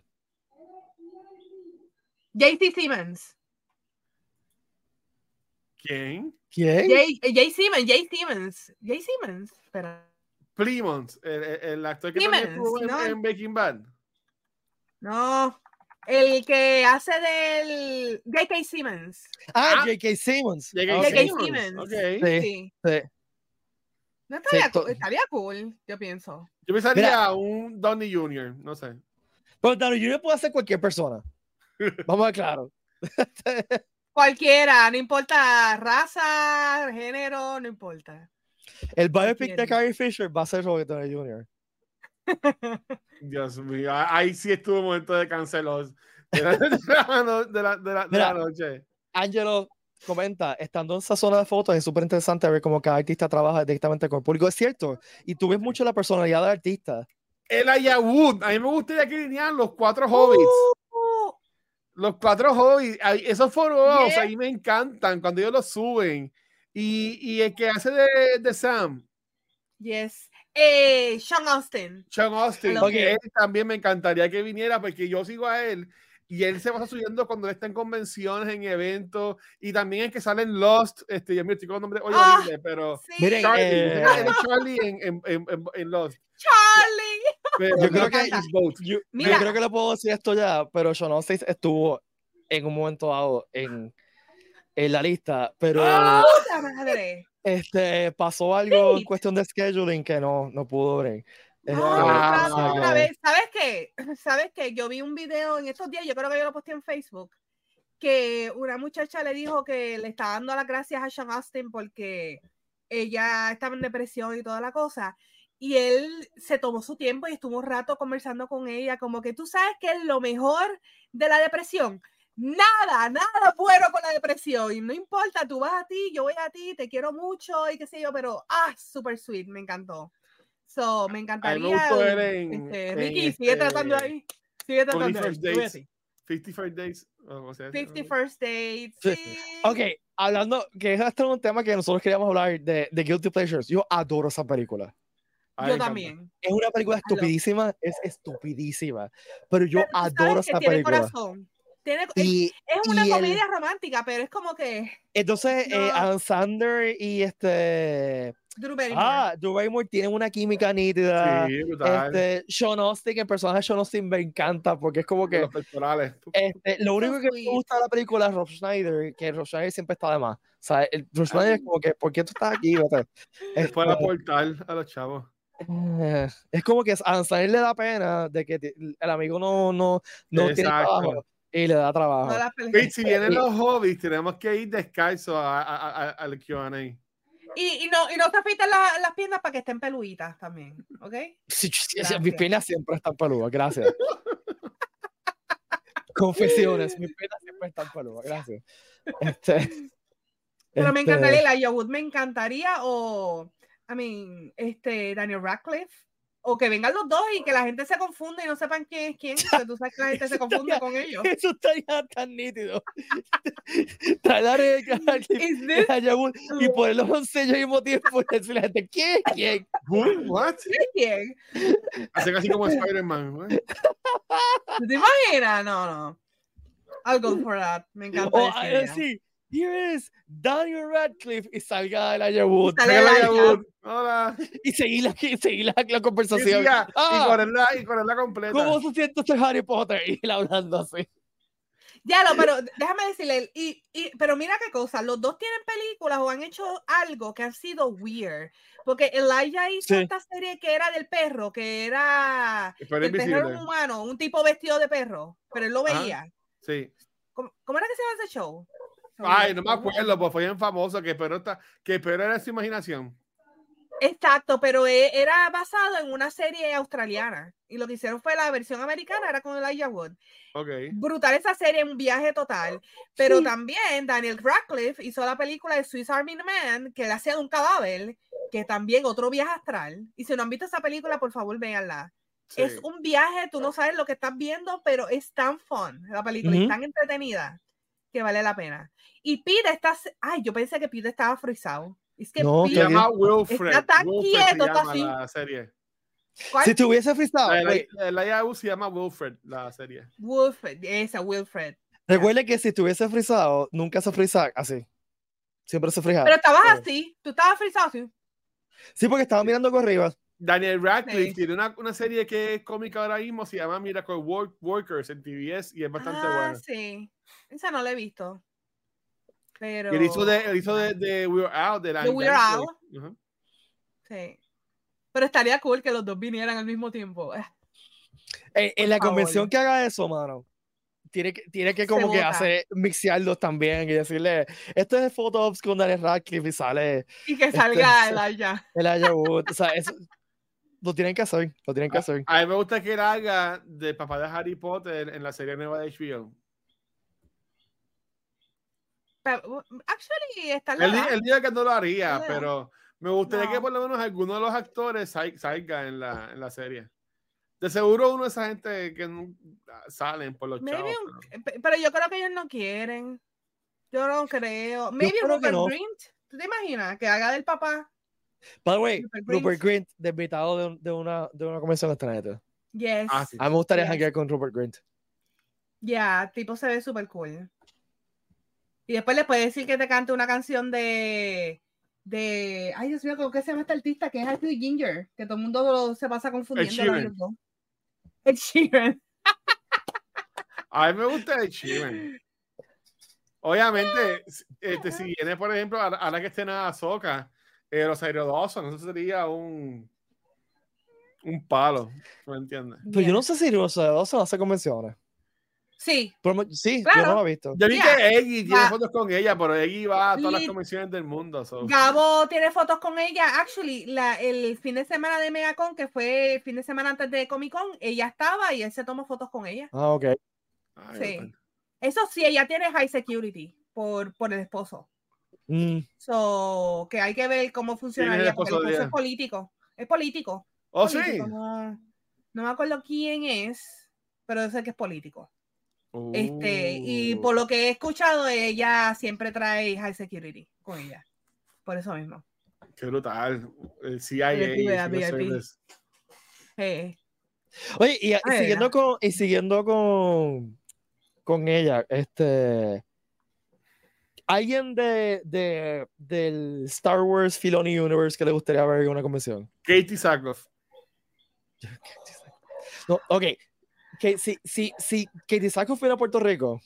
JC Simmons. ¿Quién? ¿Quién? Jay, eh, Jay Simmons, Jay Simmons. Jay Simmons. Espera. Plymouth, el, el- el actor que Simmons, también estuvo en, ¿no? en Breaking Bad. No. El que hace del J.K. Simmons. Ah, Ah, J.K. Simmons. J.K. Simmons, Simmons. ok. Sí. Sí. Sí. No estaría, Sí, cool, estaría cool, yo pienso. Yo pensaría Mira. un Donnie Jr., no sé. Pero Downey Jr. puede ser cualquier persona. [laughs] Vamos a ver claro. [laughs] Cualquiera, no importa raza, género, no importa. El biopic de. Carrie Fisher va a ser Robert Downey Jr. Dios mío, ah, ahí sí estuvo un momento de cancelos de la, [laughs] de la de la- de la- de la Mira. noche. Angelo comenta, estando en esa zona de fotos, es súper interesante ver cómo cada artista trabaja directamente con el público. Es cierto, y tú ves mucho la personalidad del artista. El Ayawood, a mí me gustaría que vinieran los cuatro hobbits. Uh, Los cuatro hobbits, esos foros Yeah. ahí me encantan cuando ellos los suben. Y, y el que hace de, de Sam, yes. Eh, Sean Austin. Sean Austin, que él también me encantaría que viniera porque yo sigo a él y él se va subiendo cuando está en convenciones, en eventos y también es que salen Lost, este, yo me estoy con nombre hoy Ah, horrible, pero Sí. Miren, Charlie, eh, Charlie en, en, en, en- Lost. Charlie. Pero Yo [laughs] creo que-. Yo, yo creo que le puedo decir esto ya, pero Sean Austin estuvo en un momento dado en, en la lista, pero Puta madre. Este, pasó algo en Sí. cuestión de scheduling que no, no pudo ver. Ah, otra- so otra que- vez. ¿Sabes qué? [clears throat] ¿Sabes qué? Yo vi un video en estos días, yo creo que yo lo posté en Facebook, que una muchacha le dijo que le está dando las gracias a Sean Austin porque ella estaba en depresión y toda la cosa. Y él se tomó su tiempo y estuvo un rato conversando con ella, como que tú sabes que es lo mejor de la depresión, nada, nada bueno con la depresión. Y no importa, tú vas a ti, yo voy a ti, te quiero mucho y qué sé yo, pero ah, super sweet, me encantó. So, me encantaría. en- este, en Ricky, sigue este, tratando ahí. Sigue tratando ahí. Yo. 50 First Days. o sea, 50 First Dates. Sí. Ok, hablando, que es hasta un tema que nosotros queríamos hablar de, de Guilty Pleasures. Yo adoro esa película. Ay, Yo me encanta. también. Es una película estupidísima, es estupidísima. Pero yo Pero adoro que esa tiene película. corazón. Tiene, es, Y es una y el- comedia romántica, pero es como que entonces, eh, No. Adam Sandler y este. Drew Barrymore. Ah, Drew Barrymore tienen una química nítida. Sí, brutal. Este, Sean Austin, el personaje de Sean Austin me encanta porque es como que. Los pectorales. Este, lo único que me gusta de la película es Rob Schneider, que Rob Schneider siempre está de más. O sea, el, Rob Schneider es como que, ¿por qué tú estás aquí? Después [laughs] de Este, aportar a los chavos. eh, es como que a Adam Sandler le da pena de que el amigo no, no, no tiene Exacto. trabajo y le da trabajo. Hey, si vienen los hobbies, tenemos que ir descalzos a- a- a- al QA. Y, y no, y no te afeitas la- las piernas para que estén peluditas también, ¿ok? Sí, sí, sí, mis piernas siempre están peludas, gracias. [laughs] Confesiones, mis piernas siempre están peludas, gracias. Este, Pero me este, encantaría Elijah Wood, me encantaría, o, I mean, este, Daniel Radcliffe, o que vengan los dos y que la gente se confunda y no sepan quién es quién, porque tú sabes que la [laughs] gente se confunde con ellos. Eso estaría tan nítido. Tratar de es y ponerlos en sello al mismo tiempo y decirle a la gente, ¿quién es quién? Who? What? quién? Hace casi como Spider-Man. ¿eh? ¿Tú ¿Te imaginas? No, no. I'll go for that. Me [laughs] encanta. O esa here is Daniel Radcliffe y salga ya, Wood. Hola. Y seguir la, y seguir la, la conversación. Y Ah, correrla, y correrla completa. ¿Cómo se siente este Harry Potter? Y él hablando así. Ya lo, pero déjame decirle, y, y, pero mira qué cosa, los dos tienen películas o han hecho algo que han sido weird. Porque Elijah hizo Sí. esta serie que era del perro, que era. Pero El perro era invisible. un humano, un tipo vestido de perro, pero él lo Ajá. veía. Sí. ¿Cómo, cómo era que se llama ese show? Ay, no me acuerdo, pues fue bien famoso que pero está, que pero era su imaginación. Exacto, pero e- era basado en una serie australiana. Y lo que hicieron fue la versión americana, era con Elijah Wood. Ok. brutal esa serie, un viaje total. Pero Sí. también Daniel Radcliffe hizo la película de Swiss Army Man, que le hacía de un cadáver, que también otro viaje astral. Y si no han visto esa película, por favor, véanla. Sí. Es un viaje, tú no sabes lo que estás viendo, pero es tan fun la película, Ujú. tan entretenida, que vale la pena. Y Pete está, ay, yo pensé que Pete estaba frizado. Es que No, Se Pete, está llama Wilfred. Está tan Wilfred se quieto, está así. la serie. ¿cuál? Si te hubiese frisado, La, la, la Yahoo se llama Wilfred, la serie. Wilfred, esa Wilfred. recuerde que si te hubiese frisado, nunca se frisa así. Siempre se frisa. Pero estabas pero- así, tú estabas frizado así. Sí, porque estaba mirando por arriba. Daniel Radcliffe Sí. tiene una, una serie que es cómica ahora mismo, se llama Miracle Work- Workers en TBS y es bastante ah, buena. sí. Esa no la he visto. Pero. Él hizo de, él hizo de, de We're Out, de la De We're Dance Out. Play. Ujú. Sí. Pero estaría cool que los dos vinieran al mismo tiempo. Eh, Eh, en la favor. convención que haga eso, mano, tiene que, tiene que como que hacer, mixearlos también y decirle, esto es Photops con Daniel Radcliffe y sale Y que Este, salga [laughs] sí. Elijah. Elijah Wood. O sea, eso lo tienen que hacer, lo tienen que hacer. A mí me gusta que él haga de papá de Harry Potter en la serie nueva de HBO. Pero, Actually, está di- edad. él dijo que no lo haría, pero me gustaría que No. por lo menos alguno de los actores sal- salga en la, en la serie. De seguro uno de esa gente que no- salen por los Maybe chavos. un- pero- pe- pero yo creo que ellos no quieren. Yo no creo. Maybe creo que Rupert no. Grint. ¿Tú te imaginas que haga del papá? By the way, Rupert Rupert Grint, de invitado de, de una, de una convención extranjera. Yes. Ah, sí. A mí me gustaría Yes. con Rupert Grint. Ya, tipo se ve súper cool. Y después le puedes decir que te cante una canción de. de. Ay, Dios mío, ¿cómo que se llama este artista? Que es Ashley Ginger. Que todo el mundo lo- se pasa confundiendo. Dos. Ed Sheeran. [laughs] A mí me gusta el Sheeran. Obviamente, este, si viene, por ejemplo, ahora, que esté en Azoka, eh, los aerodosos, eso sería un un palo, ¿me entiendes? Pero yo no sé si Rosa Dawson hace convenciones. Sí, sí, yo Claro. no lo he visto. Yo vi Yeah. que Eggy tiene fotos con ella, pero Eggy va a todas las convenciones del mundo. so. Gabo tiene fotos con ella. Actually, la, el fin de semana de Megacon, que fue el fin de semana antes de Comic Con, ella estaba y él se tomó fotos con ella. Ah, ok. Ay, Sí. Eso sí, ella tiene high security por, por el esposo. Mm. So, que hay que ver cómo funcionaría, porque el esposo es político. Es político. ¿Oh, sí? No, no me acuerdo quién es, pero yo sé que es político. Este, y Uh. por lo que he escuchado, ella siempre trae high security con ella. Por eso mismo. Qué brutal. El CIA. VIP. Eh, Oye, y, siguiendo con, y siguiendo con, con ella, este. ¿Alguien de, de, del Star Wars Filoni Universe que le gustaría ver en una convención? Katie Sackhoff. [laughs] No, ok. Que si, si, si Katie Sackhoff fuera a Puerto Rico,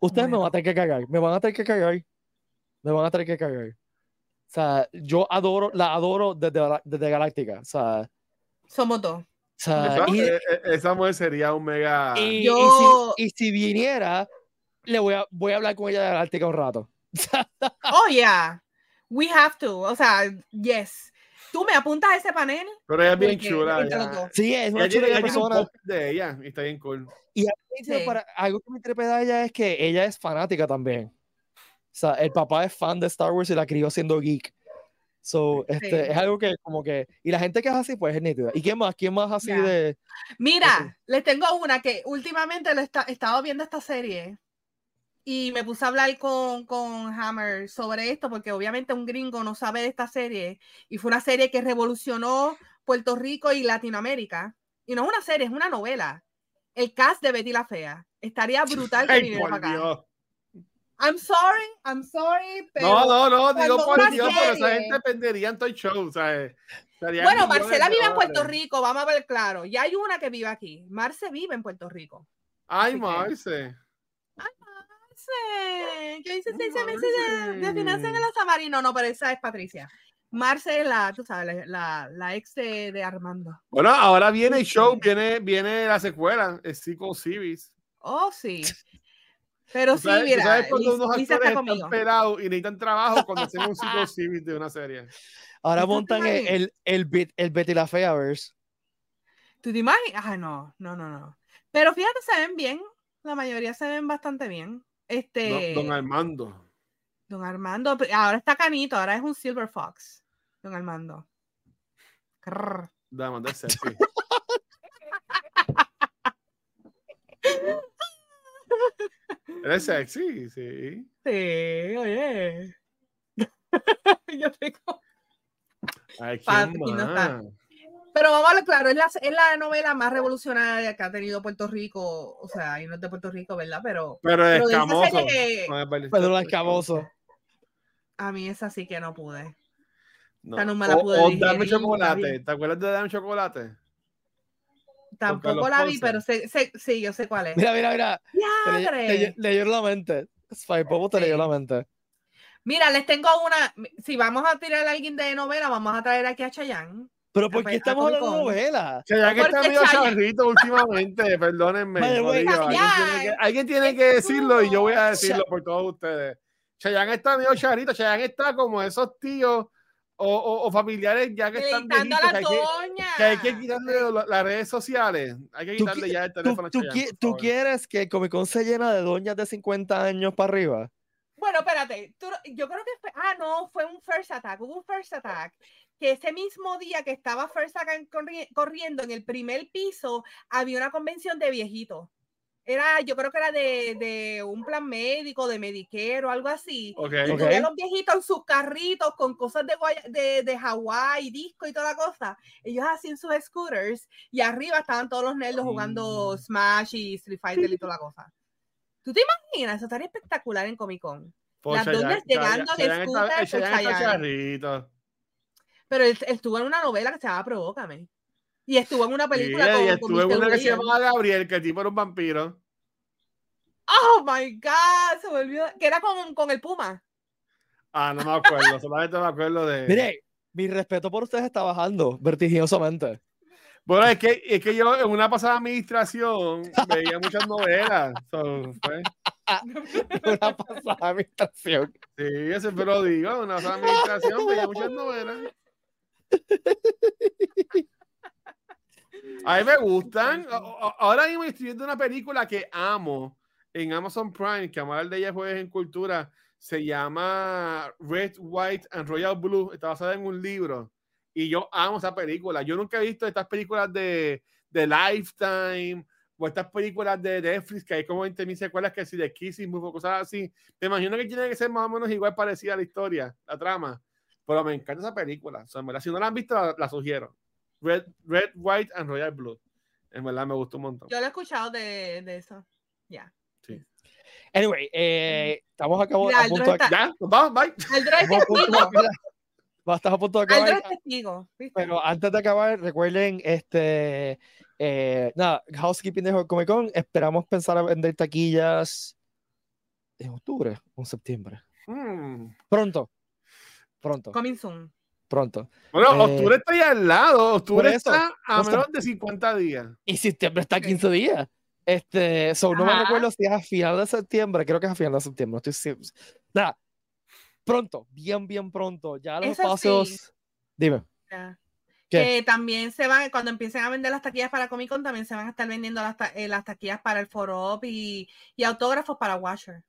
ustedes me Bueno. van a tener que cagar. Me van a tener que cagar. Me van a tener que cagar. O sea, yo adoro, la adoro desde, desde Galáctica. O sea, o somos dos. sea, Esa, y- eh, esa mujer sería un mega. Y, y Yo- si, y si viniera, le voy a, voy a hablar con ella de la Ártica un rato. [laughs] Oh, yeah. We have to. O sea, yes. Tú me apuntas a ese panel. Pero ella es bien chula. ella- sí, es una Ella chula ella un persona. podcast de ella y está bien cool. Y Sí. para, algo que me trepeda de ella es que ella es fanática también. O sea, el papá es fan de Star Wars y la crió siendo geek. So, este, Sí. es algo que como que... Y la gente que es así, pues es nítida. ¿Y quién más? ¿Quién más así Ya. de...? Mira, les tengo una que últimamente lo he estado viendo esta serie y me puse a hablar con, con Hammer sobre esto porque obviamente un gringo no sabe de esta serie y fue una serie que revolucionó Puerto Rico y Latinoamérica. Y no es una serie, es una novela. El cast de Betty la Fea. Estaría brutal que viniera acá. Dios. I'm sorry, I'm sorry, pero... No, no, no, digo por Dios, pero esa serie- gente perdería en el show, ¿sabes? Estarían Bueno, Marcela vive en Puerto. Rico, vamos a ver claro. Ya hay una que vive aquí. Marce vive en Puerto Rico. Ay, Así que- Marce. Que dice No, seis meses de, de finanzas en la Samari. No, no, pero esa es Patricia. Marce es la, tú sabes, la, la, la ex de, de Armando. Bueno, ahora viene el show, viene, viene la secuela, el Sequel Series. Oh, sí. Pero ¿Tú sí, sabes, mira, sabes cuando unos Lisa actores está están pelados y necesitan trabajo cuando hacen un Sequel Series de una serie? Ahora ¿Tú te montan el, el, el, Bet- el Betty la Fea verse. ¿Tú te imaginas? Ah, no, no, no, no. Pero fíjate, se ven bien. La mayoría se ven bastante bien. Este, Don, don Armando. Don Armando, ahora está canito, ahora es un Silver Fox. Don Armando. Crrr. De Armando es sexy. Sí. Sí, oye. [laughs] Yo tengo. Ay, Papi, ¿quién no? Pero vamos a ver, claro, es la, es la novela más revolucionaria que ha tenido Puerto Rico. O sea, y no es de Puerto Rico, ¿verdad? Pero Pero es Pero de esa escamoso. que- Con el Pedro Lascaboso. a mí esa sí que no pude. No. esa no me la pude o digerir, Dame Chocolate. ¿Te acuerdas de Dame Chocolate? Tampoco la vi, pero sé, sé- sí, yo sé cuál es. Mira, mira, mira. Leyó la mente. Spy Bobo te Sí. leyó la mente. Mira, les tengo una. Si vamos a tirar a alguien de novela, vamos a traer aquí a Chayanne. Pero ¿por pues, qué a estamos hablando de novela? Chayanne que está medio charrito últimamente, [laughs] perdónenme. Alguien, tiene que, Chayanne alguien tiene que decirlo y yo voy a decirlo por todos ustedes. Chayanne está medio charrito, Chayanne está como esos tíos o, o- o familiares ya que están viejitos, a que hay que, que que quitarle las redes sociales. Hay que quitarle qui- ya el ¿Tú, teléfono tú quieres que el Comic Con se llena de doñas de 50 años para arriba? Bueno, espérate. tú yo creo que fue. Ah, no, fue un First Attack. Hubo un First Attack. Que ese mismo día que estaba First corri- corriendo en el primer piso, había una convención de viejitos. Era, yo creo que era de, de un plan médico, de Medicare o algo así. Ok. Y Ok. tú ves a los viejitos en sus carritos con cosas de, de, de Hawái, disco y toda la cosa. Ellos hacían sus scooters y arriba estaban todos los nerds jugando Mm. Smash y Street Fighter y toda la cosa. ¿Tú te imaginas? Eso estaría espectacular en Comic Con. Pues Las Chayanne- doñas llegando en scooter está- con Chayanne está Chayanne. charrito. Pero él, él estuvo en una novela que se llama Provócame. Y estuvo en una Sí, película y con, con estuve en una que se llamaba Gabriel, que el tipo era un vampiro. Oh my God, se me olvidó. Que era con, con el Puma. Ah, no me acuerdo, [laughs] solamente me acuerdo de. Mire, mi respeto por ustedes está bajando vertiginosamente. Bueno, es que, es que yo en una pasada administración veía muchas novelas. so, pues, [laughs] Una pasada administración. sí, eso lo digo. En una pasada administración veía muchas novelas. A mí me gustan. Ahora mismo estoy viendo una película que amo. en Amazon Prime, que a de ella fue en cultura, se llama Red, White and Royal Blue. Está basada en un libro. Y yo amo esa película. Yo nunca he visto estas películas de, de Lifetime o estas películas de Netflix que hay como 20 mil secuelas que si de Kissing cosas así. Me imagino que tiene que ser más o menos igual parecida a la historia, la trama. Pero me encanta esa película. O sea, si no la han visto, la, sugiero. Red, Red, White and Royal Blue. En verdad me gustó un montón. Yo lo he escuchado de, de eso. Ya. Sí. Anyway, eh, estamos a, cabo, a punto de... Ya, vamos, bye. Estás a punto de acabar. testigo, Pero antes de acabar, recuerden, este, eh, nada, housekeeping de Comic Con, esperamos pensar a vender taquillas en octubre o en septiembre. Hmm. Pronto. Pronto. Coming soon. Pronto. Bueno, eh, octubre está ahí al lado. Octubre está a menos de 50 días. Y septiembre está a 15 días. Este, so, no me recuerdo si es a final de septiembre, creo que es a final de septiembre, no estoy Nada, pronto, bien, bien pronto. Ya los espacios. Dime. Que también se van, cuando empiecen a vender las taquillas para Comic Con, también se van a estar vendiendo las, eh, las taquillas para el Foro y, y autógrafos para Washer.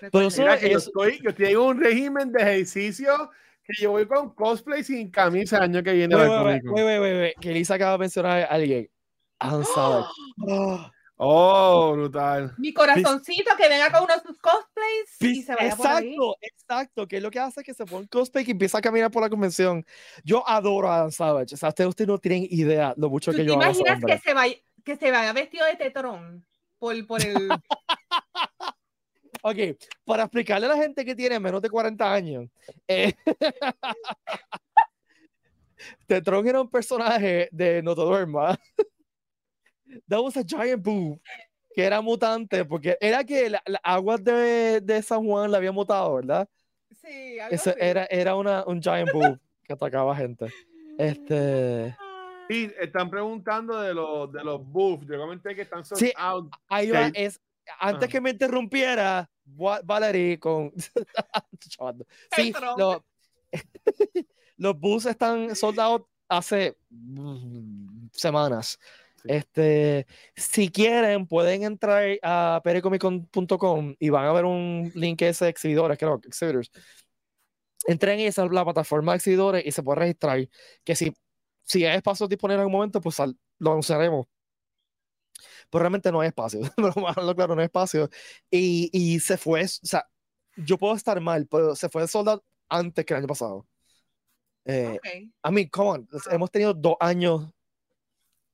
Pero eso es... yo, estoy, yo tengo un régimen de ejercicio que yo voy con cosplay sin camisa el año que viene. que Lisa acaba de mencionar a alguien. Adam Oh, brutal. Mi corazoncito que venga con uno de sus cosplays y se vaya Exacto, por ahí. exacto. Que es lo que hace que se pone cosplay y empieza a caminar por la convención. Yo adoro a Dan Savage. O sea, ustedes, no tienen idea lo mucho que yo amo. ¿Te imaginas que se, vaya, que se vaya vestido de tetrón por, por el. [laughs] ok, para explicarle a la gente que tiene menos de 40 años. Eh... [laughs] Tetron era un personaje de No Te Duermas that was a giant boob que era mutante, porque era que la, aguas de, de, San Juan la había mutado, ¿verdad? Sí, Eso Era, era una, un giant boob que atacaba gente. Este. Sí, están preguntando de los, de los buffs. Yo comenté que están sold sí, out. Ahí va, es, antes que me interrumpiera, Valerie con. [laughs] sí, [laughs] los, los buffs están soldados hace mm, semanas. Este, si quieren, pueden entrar a pericomicon.com y van a ver un link ese de exhibidores, creo que exhibitors. Entren en esa la plataforma de exhibidores y se puede registrar. Que si, si hay espacio disponible en algún momento, pues lo usaremos. Pero realmente no hay espacio. [laughs] claro, no hay espacio. Y, y se fue, o sea, yo puedo estar mal, pero se fue soldado antes que el año pasado. Eh, I mean, come on, hemos tenido dos años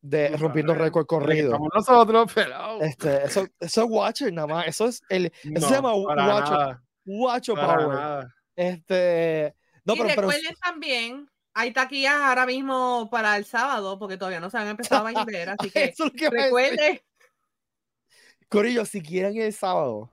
de rompiendo récord corrido. Como nosotros, pero. Este, eso, eso es Watcher nada más. Eso es el. Eso se llama Watcher. Watcher Power. Este. No, y pero, recuerden también, hay taquillas ahora mismo para el sábado, porque todavía no se han empezado a [laughs] vender. Así que, que recuerden. Corillo, si quieren el sábado,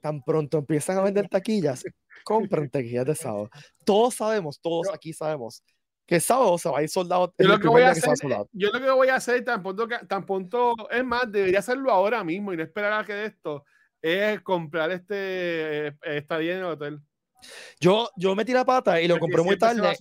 tan pronto empiezan a vender taquillas, compren taquillas de sábado. Todos sabemos, todos aquí sabemos que sábado se va a ir soldado. Yo lo que, voy a hacer, yo lo que voy a hacer tan pronto, tan pronto, es más, debería hacerlo ahora mismo y no esperar a que de esto, es comprar este estadía en el hotel. Yo, yo metí la pata y lo compré muy tarde.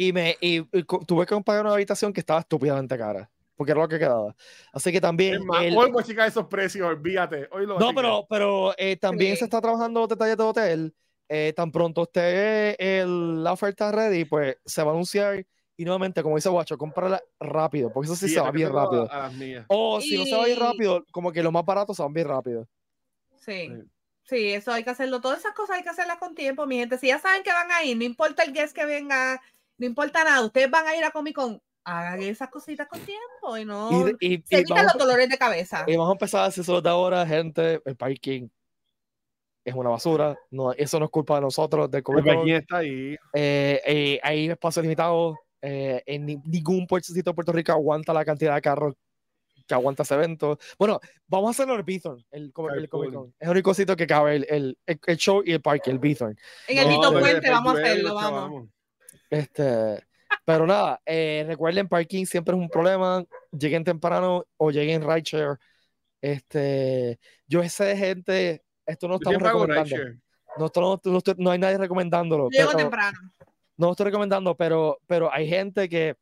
Y, me, y, tuve que pagar una habitación que estaba estúpidamente cara. Porque era lo que quedaba. Así que también. Es más, hoy voy a checar esos precios, olvídate. Hoy lo no, pero, pero eh, también se está trabajando detalles de hotel eh, tan pronto esté el, la oferta ready, pues se va a anunciar y nuevamente, como dice Guacho, cómprala rápido, porque eso sí, se va bien rápido. o si no se va bien rápido, como que lo más barato se van bien rápido. Sí. sí. eso hay que hacerlo. Todas esas cosas hay que hacerlas con tiempo, mi gente. Si ya saben que van a ir, no importa el guest que venga, no importa nada, ustedes van a ir a Comic Con, hagan esas cositas con tiempo y no y, se los dolores de cabeza. Y vamos a empezar a hacer eso de ahora, gente, el parking es una basura. No, eso no es culpa de nosotros, del gobierno. está ahí. Eh, eh, hay espacios limitados. Eh, en ningún puertecito de Puerto Rico aguanta la cantidad de carros que aguanta ese evento. Bueno, vamos a hacerlo en el Bithorn, el, el Comic Con. Es el único sitio que cabe el, el, el, show y el parque, el Bithorn. En el Vito Puente vamos a hacerlo, vamos. Este, pero nada, eh, recuerden, parking siempre es un problema. Lleguen temprano o lleguen rideshare. Este, yo sé de gente esto no estamos recomendando. No, no, hay nadie recomendándolo. Llego temprano. No lo estoy recomendando, pero, pero hay gente que,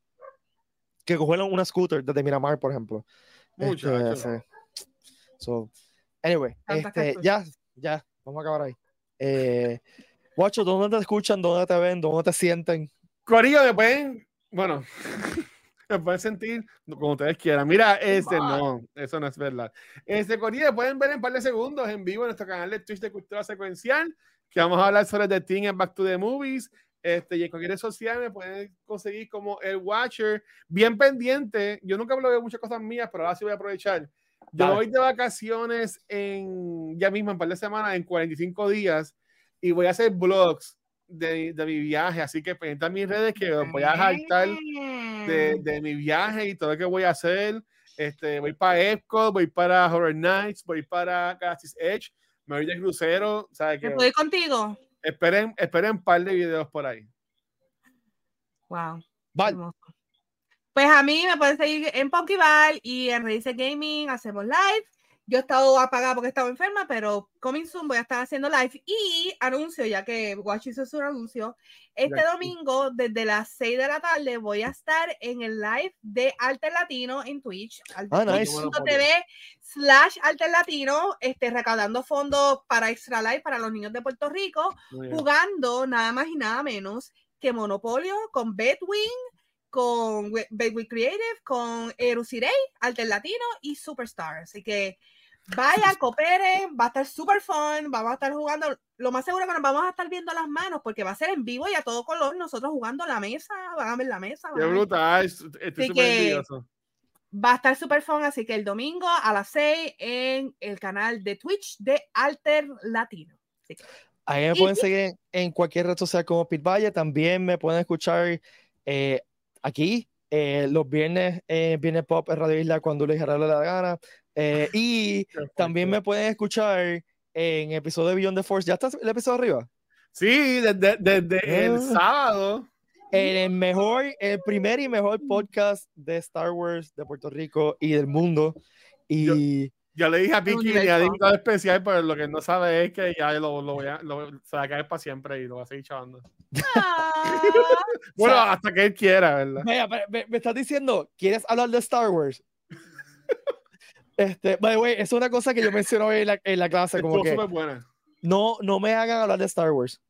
que cogieron una scooter desde Miramar, por ejemplo. Mucho. Este, Anyway, Tantas este, ya, ya, vamos a acabar ahí. Eh, Guacho, ¿dónde te escuchan? ¿Dónde te ven? ¿Dónde te sienten? Corillo, me pueden, bueno, [laughs] me pueden sentir como ustedes quieran. Mira, este no, eso no es verdad. Este Corillo, me pueden ver en un par de segundos en vivo en nuestro canal de Twitch de Cultura Secuencial, que vamos a hablar sobre The Thing and Back to the Movies. Este, y en cualquier red social me pueden conseguir como el Watcher. Bien pendiente, yo nunca veo muchas cosas mías, pero ahora sí voy a aprovechar. Yo Dale. voy de vacaciones en ya mismo, en un par de semanas, en 45 días, y voy a hacer vlogs de, de mi viaje. Así que pendiente a mis redes que voy a saltar de, de mi viaje y todo lo que voy a hacer. Este, voy para Epcot, voy para Horror Nights, voy para Galaxy's Edge, me voy de crucero. ¿sabes ¿Me qué? puedo ir contigo? Esperen, esperen un par de videos por ahí. Wow. Hermoso. Pues a mí me pueden seguir en Pokeval y en Redice Gaming hacemos live. Yo he estado apagada porque he estado enferma, pero coming soon voy a estar haciendo live y anuncio, ya que Watch hizo su anuncio. Este domingo, desde las 6 de la tarde, voy a estar en el live de Alter Latino en Twitch. Ah, nice. twitch.tv slash Alter Latino, este, recaudando fondos para Extra Life para los niños de Puerto Rico jugando nada más y nada menos que Monopolio con Bedwin, con Bedwin Creative, con Erusirei, Alternatino y Superstar. Así que vayan, cooperen, va a estar super fun, vamos a estar jugando, lo más seguro que nos vamos a estar viendo las manos porque va a ser en vivo y a todo color, nosotros jugando la mesa, van a ver la mesa. Qué brutal. Estoy Así súper que- envidioso. Va a estar super fun, así que el domingo a las 6 en el canal de Twitch de Alter Latino. ahí me y- pueden seguir en, en cualquier red social como Pit Valle. También me pueden escuchar eh, aquí eh, los viernes, eh, Viernes Pop en Radio Isla cuando les dará la gana. Eh, [laughs] y también me pueden escuchar en episodio de Beyond the Force. ¿Ya está el episodio arriba? Sí, desde, desde el Ah. sábado. En el mejor, el primer y mejor podcast de Star Wars de Puerto Rico y del mundo. Y Yo le dije a Vicky a invitado especial, pero lo que no sabe es que ya lo, lo voy a, lo- se va a caer para siempre y lo va a seguir chavando. Ah, [laughs] Bueno, sea- hasta que él quiera, ¿verdad? Me, me estás diciendo, ¿quieres hablar de Star Wars? Este, by the way, es una cosa que yo menciono hoy en la, en la clase, como que buena. no, no me hagan hablar de Star Wars.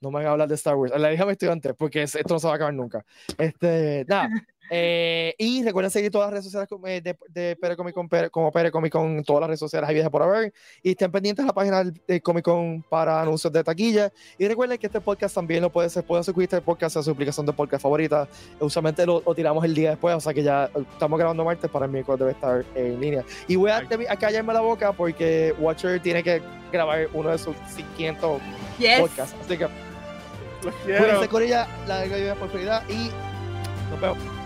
No me hagan hablar de Star Wars. Le dije a mi estudiante, porque es- esto no se va a acabar nunca. Este, nada. Eh, y recuerden seguir todas las redes sociales eh, de, de Pere Comic Con, Pere- como Pere Comic Con, todas las redes sociales hay viajes por haber. Y estén pendientes de la página del- de Comic Con para anuncios de taquilla. Y recuerden que este podcast también lo puede ser, pueden suscribirse al podcast a su aplicación de podcast favorita. Usualmente lo, lo tiramos el día después, o sea que ya estamos grabando martes para el miércoles debe estar en línea. Y voy a, a callarme la boca porque Watcher tiene que grabar uno de sus 500 yes. podcasts. Así que Los quiero. cuídense con ella, la vida por prioridad y nos vemos.